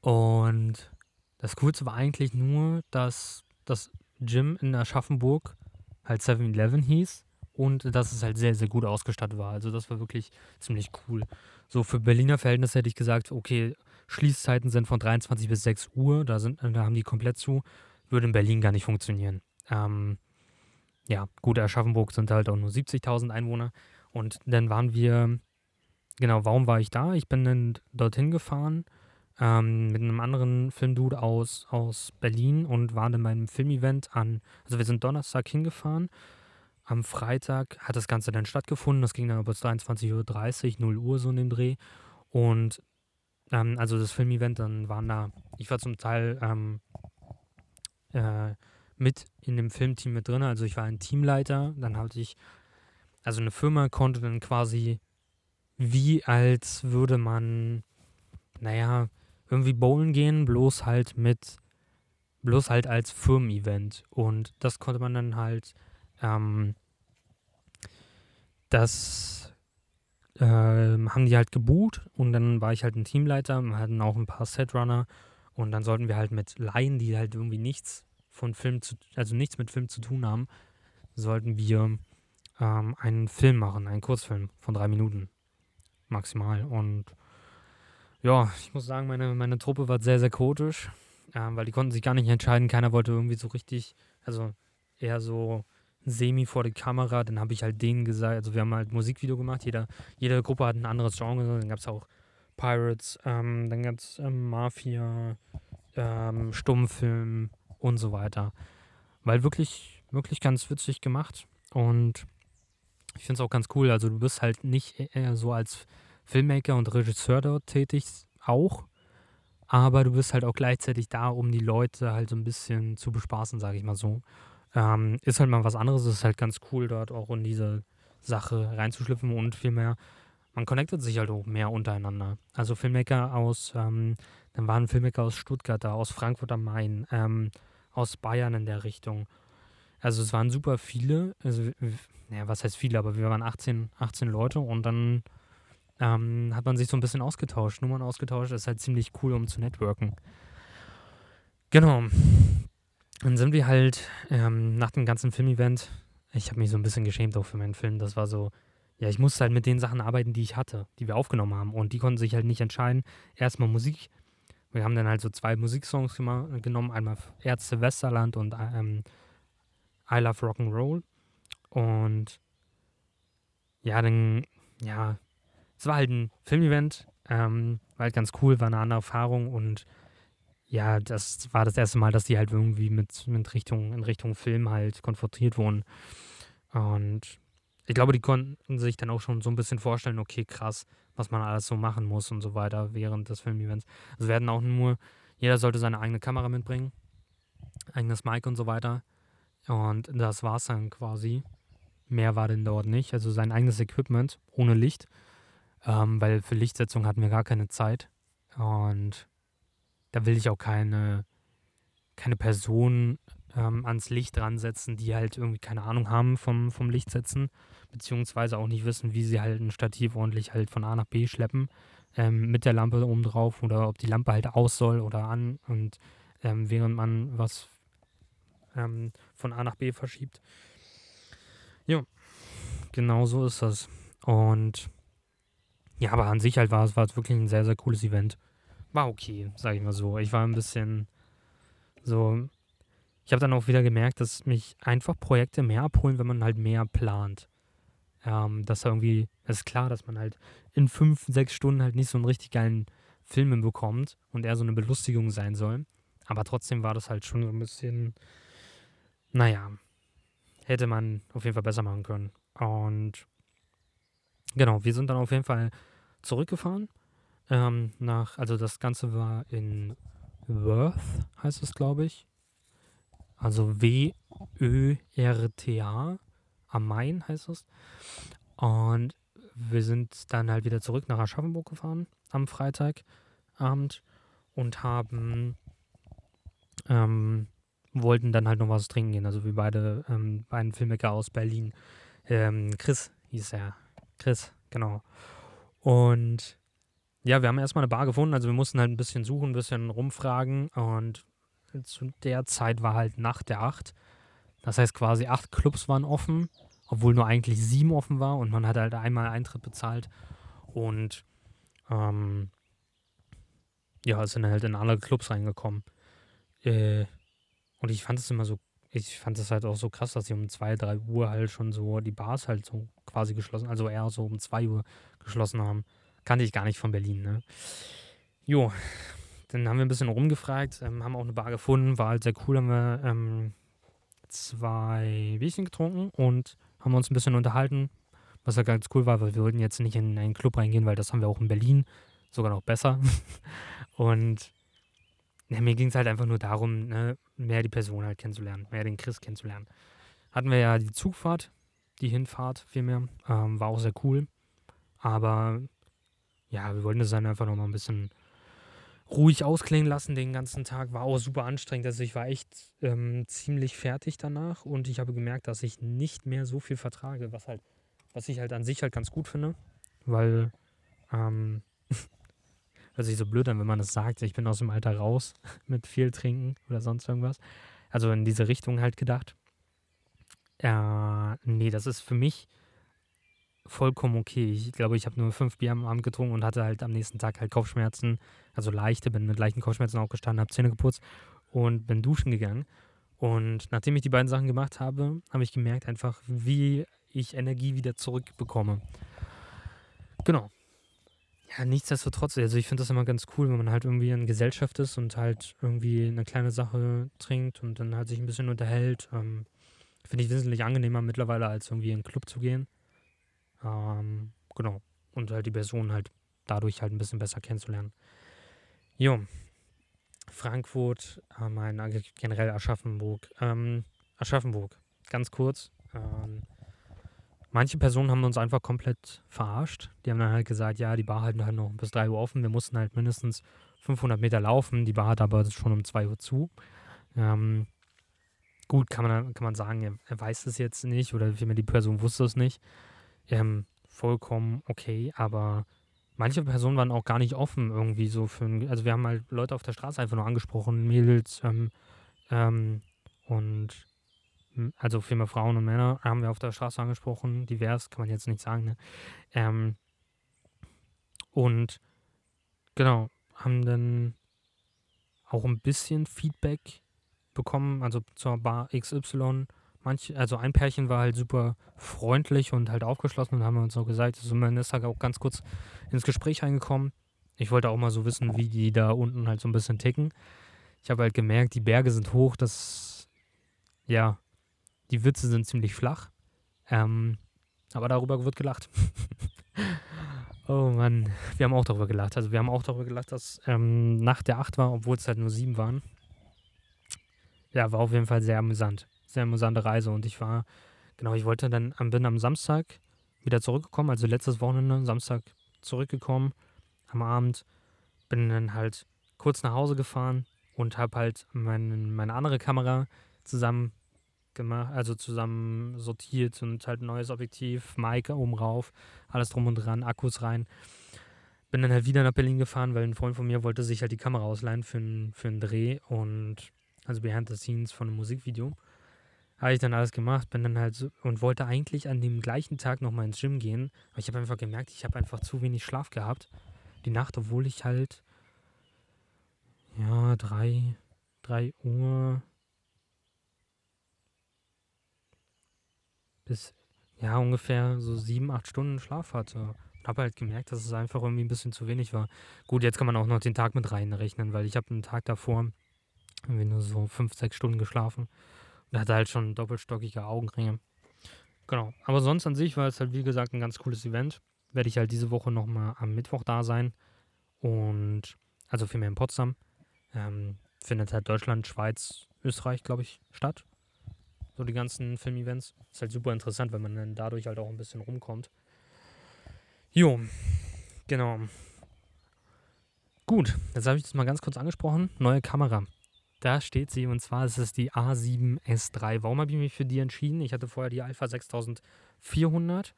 Und das Coolste war eigentlich nur, dass das Gym in Aschaffenburg halt 7-Eleven hieß und dass es halt sehr, sehr gut ausgestattet war. Also das war wirklich ziemlich cool. So für Berliner Verhältnisse hätte ich gesagt, okay, Schließzeiten sind von 23 bis 6 Uhr, da, sind, da haben die komplett zu, würde in Berlin gar nicht funktionieren. Ähm, ja, gut, Aschaffenburg sind halt auch nur 70.000 Einwohner. Und dann waren wir, genau, warum war ich da? Ich bin dann dorthin gefahren ähm, mit einem anderen Filmdude aus, aus Berlin und war dann beim Filmevent an, also wir sind Donnerstag hingefahren am Freitag hat das Ganze dann stattgefunden. Das ging dann bis 23.30 Uhr, 0 Uhr so in dem Dreh. Und ähm, also das Filmevent, dann waren da, ich war zum Teil ähm, äh, mit in dem Filmteam mit drin. Also ich war ein Teamleiter. Dann hatte ich, also eine Firma konnte dann quasi wie als würde man, naja, irgendwie bowlen gehen, bloß halt mit, bloß halt als Firmen-Event. Und das konnte man dann halt, ähm, das äh, haben die halt gebucht und dann war ich halt ein Teamleiter, wir hatten auch ein paar Setrunner und dann sollten wir halt mit Laien, die halt irgendwie nichts von Film zu, also nichts mit Film zu tun haben, sollten wir ähm, einen Film machen, einen Kurzfilm von drei Minuten maximal. Und ja, ich muss sagen, meine, meine Truppe war sehr, sehr chaotisch, äh, weil die konnten sich gar nicht entscheiden. Keiner wollte irgendwie so richtig, also eher so semi vor die Kamera. Dann habe ich halt denen gesagt, also wir haben halt Musikvideo gemacht, jeder, jede Gruppe hat ein anderes Genre. Dann gab es auch Pirates, ähm, dann gab es ähm, Mafia, ähm, Stummfilm, und so weiter. Weil wirklich, wirklich ganz witzig gemacht und ich finde es auch ganz cool. Also du bist halt nicht eher so als Filmmaker und Regisseur dort tätig, auch, aber du bist halt auch gleichzeitig da, um die Leute halt so ein bisschen zu bespaßen, sage ich mal so. Ähm, ist halt mal was anderes, ist halt ganz cool dort auch in diese Sache reinzuschlüpfen und vielmehr, man connectet sich halt auch mehr untereinander. Also Filmmaker aus, ähm, dann waren Filmmaker aus Stuttgart da, aus Frankfurt am Main, ähm, aus Bayern in der Richtung. Also es waren super viele, also naja, was heißt viele, aber wir waren 18, 18 Leute und dann ähm, hat man sich so ein bisschen ausgetauscht, Nummern ausgetauscht, das ist halt ziemlich cool, um zu networken. Genau. Dann sind wir halt ähm, nach dem ganzen Filmevent, ich habe mich so ein bisschen geschämt auch für meinen Film, das war so, ja, ich musste halt mit den Sachen arbeiten, die ich hatte, die wir aufgenommen haben. Und die konnten sich halt nicht entscheiden, erstmal Musik. Wir haben dann halt so zwei Musiksongs genommen, einmal Ärzte Westerland und ähm, I Love Rock'n'Roll. Und ja, dann, ja, es war halt ein Filmevent, ähm, war halt ganz cool, war eine andere Erfahrung und ja, das war das erste Mal, dass die halt irgendwie mit, mit Richtung, in Richtung Film halt konfrontiert wurden. Und ich glaube, die konnten sich dann auch schon so ein bisschen vorstellen, okay, krass, was man alles so machen muss und so weiter während des Filmevents. Also werden auch nur, jeder sollte seine eigene Kamera mitbringen, eigenes Mic und so weiter. Und das war es dann quasi. Mehr war denn dort nicht. Also sein eigenes Equipment ohne Licht, ähm, weil für Lichtsetzung hatten wir gar keine Zeit. Und da will ich auch keine, keine Person ähm, ans Licht dran setzen, die halt irgendwie keine Ahnung haben vom, vom Lichtsetzen beziehungsweise auch nicht wissen, wie sie halt ein Stativ ordentlich halt von A nach B schleppen ähm, mit der Lampe oben drauf oder ob die Lampe halt aus soll oder an und ähm, während man was ähm, von A nach B verschiebt. Ja, genau so ist das. Und ja, aber an sich halt war es, war wirklich ein sehr, sehr cooles Event. War okay, sag ich mal so. Ich war ein bisschen so. Ich habe dann auch wieder gemerkt, dass mich einfach Projekte mehr abholen, wenn man halt mehr plant. Ähm, dass irgendwie, es ist klar, dass man halt in fünf, sechs Stunden halt nicht so einen richtig geilen Film bekommt und er so eine Belustigung sein soll. Aber trotzdem war das halt schon so ein bisschen, naja, hätte man auf jeden Fall besser machen können. Und genau, wir sind dann auf jeden Fall zurückgefahren. Ähm, nach, also das Ganze war in Worth, heißt es, glaube ich. Also W-Ö-R-T-A am Main heißt es. Und wir sind dann halt wieder zurück nach Aschaffenburg gefahren am Freitagabend und haben ähm, wollten dann halt noch was trinken gehen. Also wir beide, ähm, beiden Filmmaker aus Berlin. Ähm, Chris hieß er. Chris, genau. Und ja, wir haben erstmal eine Bar gefunden. Also wir mussten halt ein bisschen suchen, ein bisschen rumfragen. Und zu der Zeit war halt nach der 8. Das heißt quasi acht Clubs waren offen obwohl nur eigentlich sieben offen war und man hat halt einmal Eintritt bezahlt und ähm, ja, sind halt in alle Clubs reingekommen. Äh, und ich fand es immer so, ich fand es halt auch so krass, dass sie um zwei, drei Uhr halt schon so die Bars halt so quasi geschlossen, also eher so um zwei Uhr geschlossen haben. Kannte ich gar nicht von Berlin, ne? Jo, dann haben wir ein bisschen rumgefragt, ähm, haben auch eine Bar gefunden, war halt sehr cool, haben wir ähm, zwei Bierchen getrunken und haben uns ein bisschen unterhalten, was ja ganz cool war, weil wir wollten jetzt nicht in einen Club reingehen, weil das haben wir auch in Berlin, sogar noch besser. (laughs) und ja, mir ging es halt einfach nur darum, ne, mehr die Person halt kennenzulernen, mehr den Chris kennenzulernen. Hatten wir ja die Zugfahrt, die Hinfahrt vielmehr, ähm, war auch sehr cool. Aber ja, wir wollten das dann einfach nochmal ein bisschen ruhig ausklingen lassen den ganzen Tag. War auch super anstrengend. Also ich war echt ähm, ziemlich fertig danach und ich habe gemerkt, dass ich nicht mehr so viel vertrage, was halt, was ich halt an sich halt ganz gut finde, weil ähm, (laughs) hört sich so blöd an, wenn man das sagt. Ich bin aus dem Alter raus (laughs) mit viel Trinken oder sonst irgendwas. Also in diese Richtung halt gedacht. Äh, nee, das ist für mich vollkommen okay. Ich glaube, ich habe nur fünf Bier am Abend getrunken und hatte halt am nächsten Tag halt Kopfschmerzen, also leichte, bin mit leichten Kopfschmerzen aufgestanden, habe Zähne geputzt und bin duschen gegangen. Und nachdem ich die beiden Sachen gemacht habe, habe ich gemerkt einfach, wie ich Energie wieder zurückbekomme. Genau. Ja, nichtsdestotrotz, also ich finde das immer ganz cool, wenn man halt irgendwie in Gesellschaft ist und halt irgendwie eine kleine Sache trinkt und dann halt sich ein bisschen unterhält. Ähm, finde ich wesentlich angenehmer mittlerweile, als irgendwie in einen Club zu gehen. Ähm, genau. Und halt die Person halt dadurch halt ein bisschen besser kennenzulernen. Jo. Frankfurt, ähm, generell Aschaffenburg. Ähm, Aschaffenburg, ganz kurz. Ähm, manche Personen haben uns einfach komplett verarscht. Die haben dann halt gesagt, ja, die Bar halten halt noch bis 3 Uhr offen. Wir mussten halt mindestens 500 Meter laufen. Die Bar hat aber schon um 2 Uhr zu. Ähm, gut, kann man, kann man sagen, er, er weiß es jetzt nicht oder vielmehr die Person wusste es nicht ähm, vollkommen okay, aber manche Personen waren auch gar nicht offen irgendwie so für also wir haben halt Leute auf der Straße einfach nur angesprochen, Mädels ähm, ähm, und also vielmehr Frauen und Männer haben wir auf der Straße angesprochen, divers, kann man jetzt nicht sagen, ne? Ähm, und genau, haben dann auch ein bisschen Feedback bekommen, also zur Bar XY manche, also ein Pärchen war halt super freundlich und halt aufgeschlossen und haben uns so gesagt, also man ist halt auch ganz kurz ins Gespräch reingekommen. Ich wollte auch mal so wissen, wie die da unten halt so ein bisschen ticken. Ich habe halt gemerkt, die Berge sind hoch, das, ja, die Witze sind ziemlich flach. Ähm, aber darüber wird gelacht. (laughs) oh Mann, wir haben auch darüber gelacht. Also wir haben auch darüber gelacht, dass ähm, nach der 8 war, obwohl es halt nur 7 waren. Ja, war auf jeden Fall sehr amüsant sehr amüsante Reise. Und ich war, genau, ich wollte dann, bin am Samstag wieder zurückgekommen, also letztes Wochenende, Samstag zurückgekommen am Abend, bin dann halt kurz nach Hause gefahren und habe halt mein, meine andere Kamera zusammen gemacht, also zusammen sortiert und halt ein neues Objektiv, Mic oben rauf, alles drum und dran, Akkus rein. Bin dann halt wieder nach Berlin gefahren, weil ein Freund von mir wollte sich halt die Kamera ausleihen für, ein, für einen Dreh und also behind the scenes von einem Musikvideo. Habe ich dann alles gemacht, bin dann halt so und wollte eigentlich an dem gleichen Tag nochmal ins Gym gehen. Aber ich habe einfach gemerkt, ich habe einfach zu wenig Schlaf gehabt. Die Nacht, obwohl ich halt, ja, drei, drei Uhr bis, ja, ungefähr so sieben, acht Stunden Schlaf hatte. Und habe halt gemerkt, dass es einfach irgendwie ein bisschen zu wenig war. Gut, jetzt kann man auch noch den Tag mit reinrechnen, weil ich habe einen Tag davor irgendwie nur so fünf, sechs Stunden geschlafen. Und hatte halt schon doppelstockige Augenringe. Genau. Aber sonst an sich war es halt, wie gesagt, ein ganz cooles Event. Werde ich halt diese Woche nochmal am Mittwoch da sein. Und, also vielmehr in Potsdam. Ähm, findet halt Deutschland, Schweiz, Österreich, glaube ich, statt. So die ganzen Filmevents. Ist halt super interessant, wenn man dann dadurch halt auch ein bisschen rumkommt. Jo, genau. Gut, jetzt habe ich das mal ganz kurz angesprochen. Neue Kamera. Da steht sie und zwar ist es die A7S3. Warum habe ich mich für die entschieden? Ich hatte vorher die Alpha 6400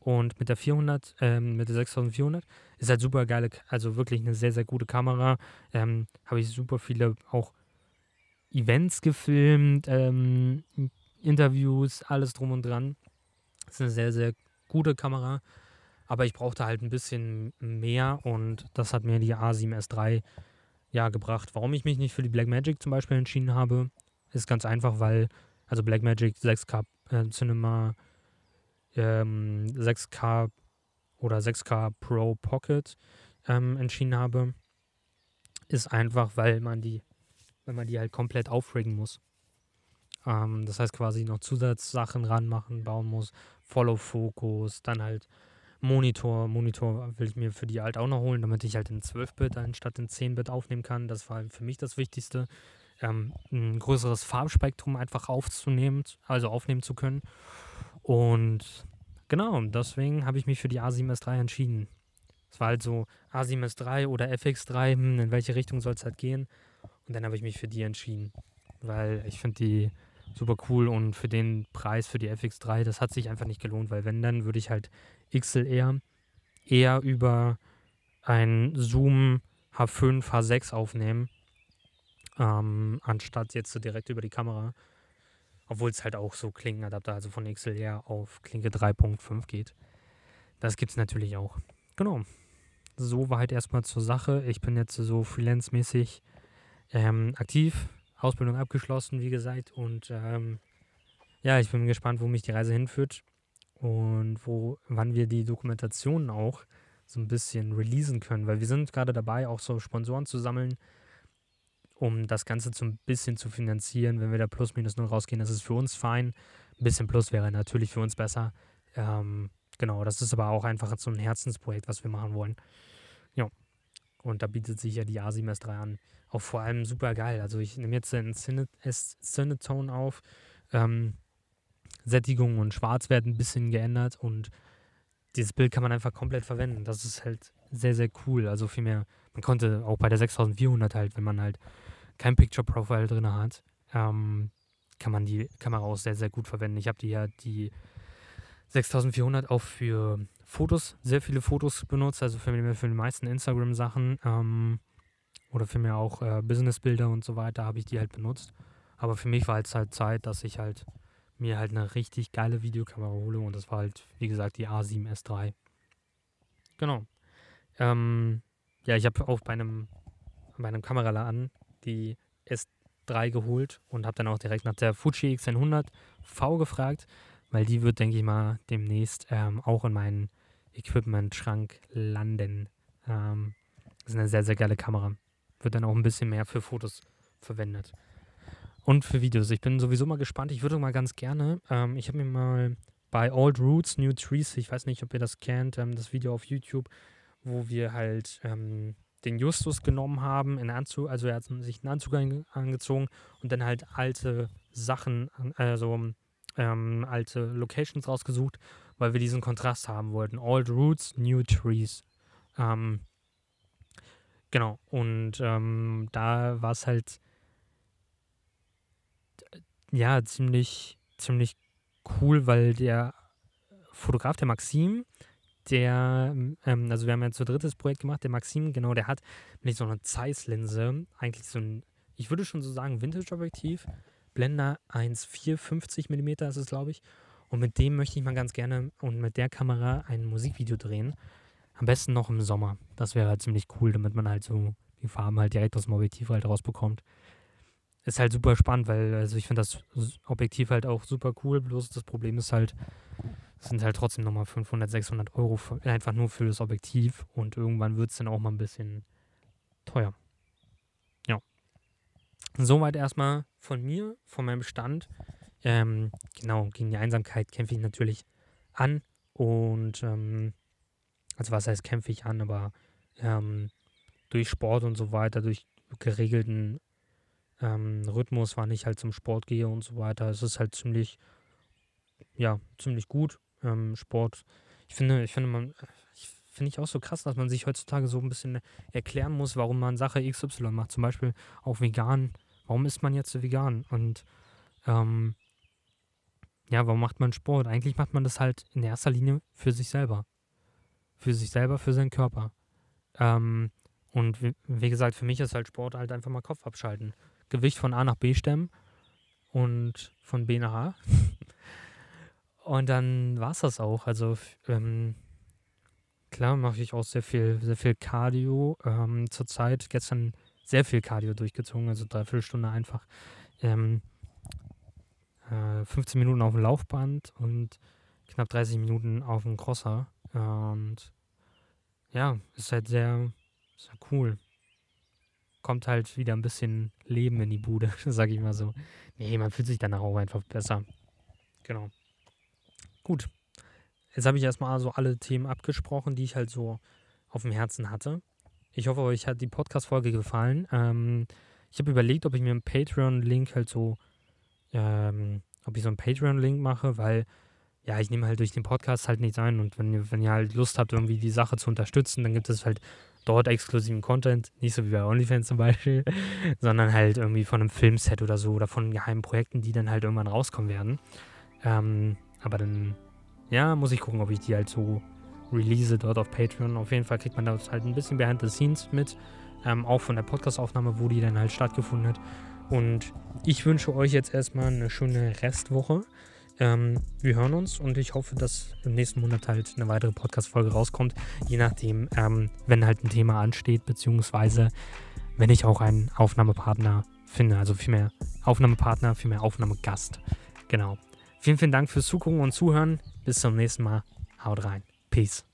und mit der 400, ähm, mit der 6400 ist halt super geile, also wirklich eine sehr, sehr gute Kamera. Ähm, habe ich super viele auch Events gefilmt, ähm, Interviews, alles drum und dran. Das ist eine sehr, sehr gute Kamera. Aber ich brauchte halt ein bisschen mehr und das hat mir die A7S3 ja, gebracht. Warum ich mich nicht für die Blackmagic zum Beispiel entschieden habe, ist ganz einfach, weil, also Blackmagic 6K äh, Cinema ähm, 6K oder 6K Pro Pocket ähm, entschieden habe, ist einfach, weil man die, wenn man die halt komplett aufriggen muss. Ähm, das heißt quasi noch Zusatzsachen ranmachen, bauen muss. Follow Focus, dann halt Monitor. Monitor will ich mir für die halt auch noch holen, damit ich halt in 12-Bit anstatt in 10-Bit aufnehmen kann. Das war für mich das Wichtigste. Ähm, ein größeres Farbspektrum einfach aufzunehmen, also aufnehmen zu können. Und genau, deswegen habe ich mich für die A7S3 entschieden. Es war halt so A7S3 oder FX3, hm, in welche Richtung soll es halt gehen. Und dann habe ich mich für die entschieden, weil ich finde die super cool und für den Preis für die FX3, das hat sich einfach nicht gelohnt, weil wenn, dann würde ich halt XLR eher über ein Zoom H5, H6 aufnehmen, ähm, anstatt jetzt so direkt über die Kamera. Obwohl es halt auch so Klinkenadapter, also von XLR auf Klinke 3.5 geht. Das gibt es natürlich auch. Genau. So war halt erstmal zur Sache. Ich bin jetzt so freelance-mäßig ähm, aktiv, Ausbildung abgeschlossen, wie gesagt. Und ähm, ja, ich bin gespannt, wo mich die Reise hinführt und wo, wann wir die Dokumentation auch so ein bisschen releasen können, weil wir sind gerade dabei, auch so Sponsoren zu sammeln, um das Ganze so ein bisschen zu finanzieren. Wenn wir da plus minus null rausgehen, das ist für uns fein. Ein bisschen plus wäre natürlich für uns besser. Ähm, genau, das ist aber auch einfach so ein Herzensprojekt, was wir machen wollen. Und da bietet sich ja die A7 S3 an. Auch vor allem super geil. Also ich nehme jetzt den Cinetone auf. Ähm, Sättigung und Schwarz werden ein bisschen geändert und dieses Bild kann man einfach komplett verwenden. Das ist halt sehr, sehr cool. Also vielmehr, man konnte auch bei der 6400 halt, wenn man halt kein Picture Profile drin hat, ähm, kann man die Kamera auch sehr, sehr gut verwenden. Ich habe die ja die 6400 auch für Fotos, sehr viele Fotos benutzt, also für, für die meisten Instagram-Sachen ähm, oder für mir auch äh, Business-Bilder und so weiter habe ich die halt benutzt. Aber für mich war es halt Zeit, dass ich halt mir halt eine richtig geile Videokamera hole und das war halt, wie gesagt, die A7S3. Genau. Ähm, ja, ich habe auch bei einem, bei einem Kameraladen die S3 geholt und habe dann auch direkt nach der Fuji X100 V gefragt, weil die wird, denke ich mal, demnächst ähm, auch in meinen Equipment-Schrank landen. Ähm, das ist eine sehr, sehr geile Kamera. Wird dann auch ein bisschen mehr für Fotos verwendet. Und für Videos. Ich bin sowieso mal gespannt. Ich würde mal ganz gerne, ähm, ich habe mir mal bei Old Roots, New Trees, ich weiß nicht, ob ihr das kennt, ähm, das Video auf YouTube, wo wir halt ähm, den Justus genommen haben, in Anzug, also er hat sich einen Anzug angezogen und dann halt alte Sachen, also ähm, alte Locations rausgesucht, weil wir diesen Kontrast haben wollten. Old Roots, New Trees. Ähm, genau, und ähm, da war es halt ja, ziemlich, ziemlich cool, weil der Fotograf, der Maxim, der, ähm, also wir haben ja zu drittes Projekt gemacht, der Maxim, genau, der hat nicht so eine Zeiss-Linse, eigentlich so ein, ich würde schon so sagen, Vintage-Objektiv, Blender 1,450 mm ist es, glaube ich. Und mit dem möchte ich mal ganz gerne und mit der Kamera ein Musikvideo drehen. Am besten noch im Sommer. Das wäre halt ziemlich cool, damit man halt so die Farben halt direkt aus dem Objektiv halt rausbekommt ist halt super spannend, weil also ich finde das Objektiv halt auch super cool. Bloß das Problem ist halt, es sind halt trotzdem nochmal 500, 600 Euro für, einfach nur für das Objektiv und irgendwann wird es dann auch mal ein bisschen teuer. Ja. Soweit erstmal von mir, von meinem Stand. Ähm, genau, gegen die Einsamkeit kämpfe ich natürlich an und ähm, also was heißt kämpfe ich an, aber ähm, durch Sport und so weiter, durch geregelten ähm, Rhythmus, wann ich halt zum Sport gehe und so weiter. Es ist halt ziemlich, ja, ziemlich gut. Ähm, Sport, ich finde, ich finde, man, ich finde ich auch so krass, dass man sich heutzutage so ein bisschen erklären muss, warum man Sache XY macht. Zum Beispiel auch vegan. Warum ist man jetzt vegan? Und ähm, ja, warum macht man Sport? Eigentlich macht man das halt in erster Linie für sich selber. Für sich selber, für seinen Körper. Ähm, und wie, wie, gesagt, für mich ist halt Sport halt einfach mal Kopf abschalten. Gewicht von A nach B stemmen und von B nach A. (laughs) und dann war es das auch. Also ähm, klar mache ich auch sehr viel, sehr viel Cardio. Ähm, Zurzeit gestern sehr viel Cardio durchgezogen, also dreiviertel Stunde einfach. Ähm, äh, 15 Minuten auf dem Laufband und knapp 30 Minuten auf dem Crosser. Und ja, ist halt sehr, sehr cool kommt halt wieder ein bisschen Leben in die Bude, (laughs) sag ich mal so. Nee, man fühlt sich danach auch einfach besser. Genau. Gut. Jetzt habe ich erstmal so alle Themen abgesprochen, die ich halt so auf dem Herzen hatte. Ich hoffe, euch hat die Podcast-Folge gefallen. Ähm, ich habe überlegt, ob ich mir einen Patreon-Link halt so, ähm, ob ich so einen Patreon-Link mache, weil ja, ich nehme halt durch den Podcast halt nichts ein und wenn, wenn ihr halt Lust habt, irgendwie die Sache zu unterstützen, dann gibt es halt dort exklusiven Content, nicht so wie bei OnlyFans zum Beispiel, (laughs) sondern halt irgendwie von einem Filmset oder so oder von geheimen Projekten, die dann halt irgendwann rauskommen werden. Ähm, aber dann, ja, muss ich gucken, ob ich die halt so release dort auf Patreon. Auf jeden Fall kriegt man da halt ein bisschen behind the scenes mit, ähm, auch von der Podcastaufnahme, wo die dann halt stattgefunden hat. Und ich wünsche euch jetzt erstmal eine schöne Restwoche. Ähm, wir hören uns und ich hoffe, dass im nächsten Monat halt eine weitere Podcast-Folge rauskommt. Je nachdem, ähm, wenn halt ein Thema ansteht, beziehungsweise wenn ich auch einen Aufnahmepartner finde. Also viel mehr Aufnahmepartner, viel mehr Aufnahmegast. Genau. Vielen, vielen Dank fürs Zugucken und Zuhören. Bis zum nächsten Mal. Haut rein. Peace.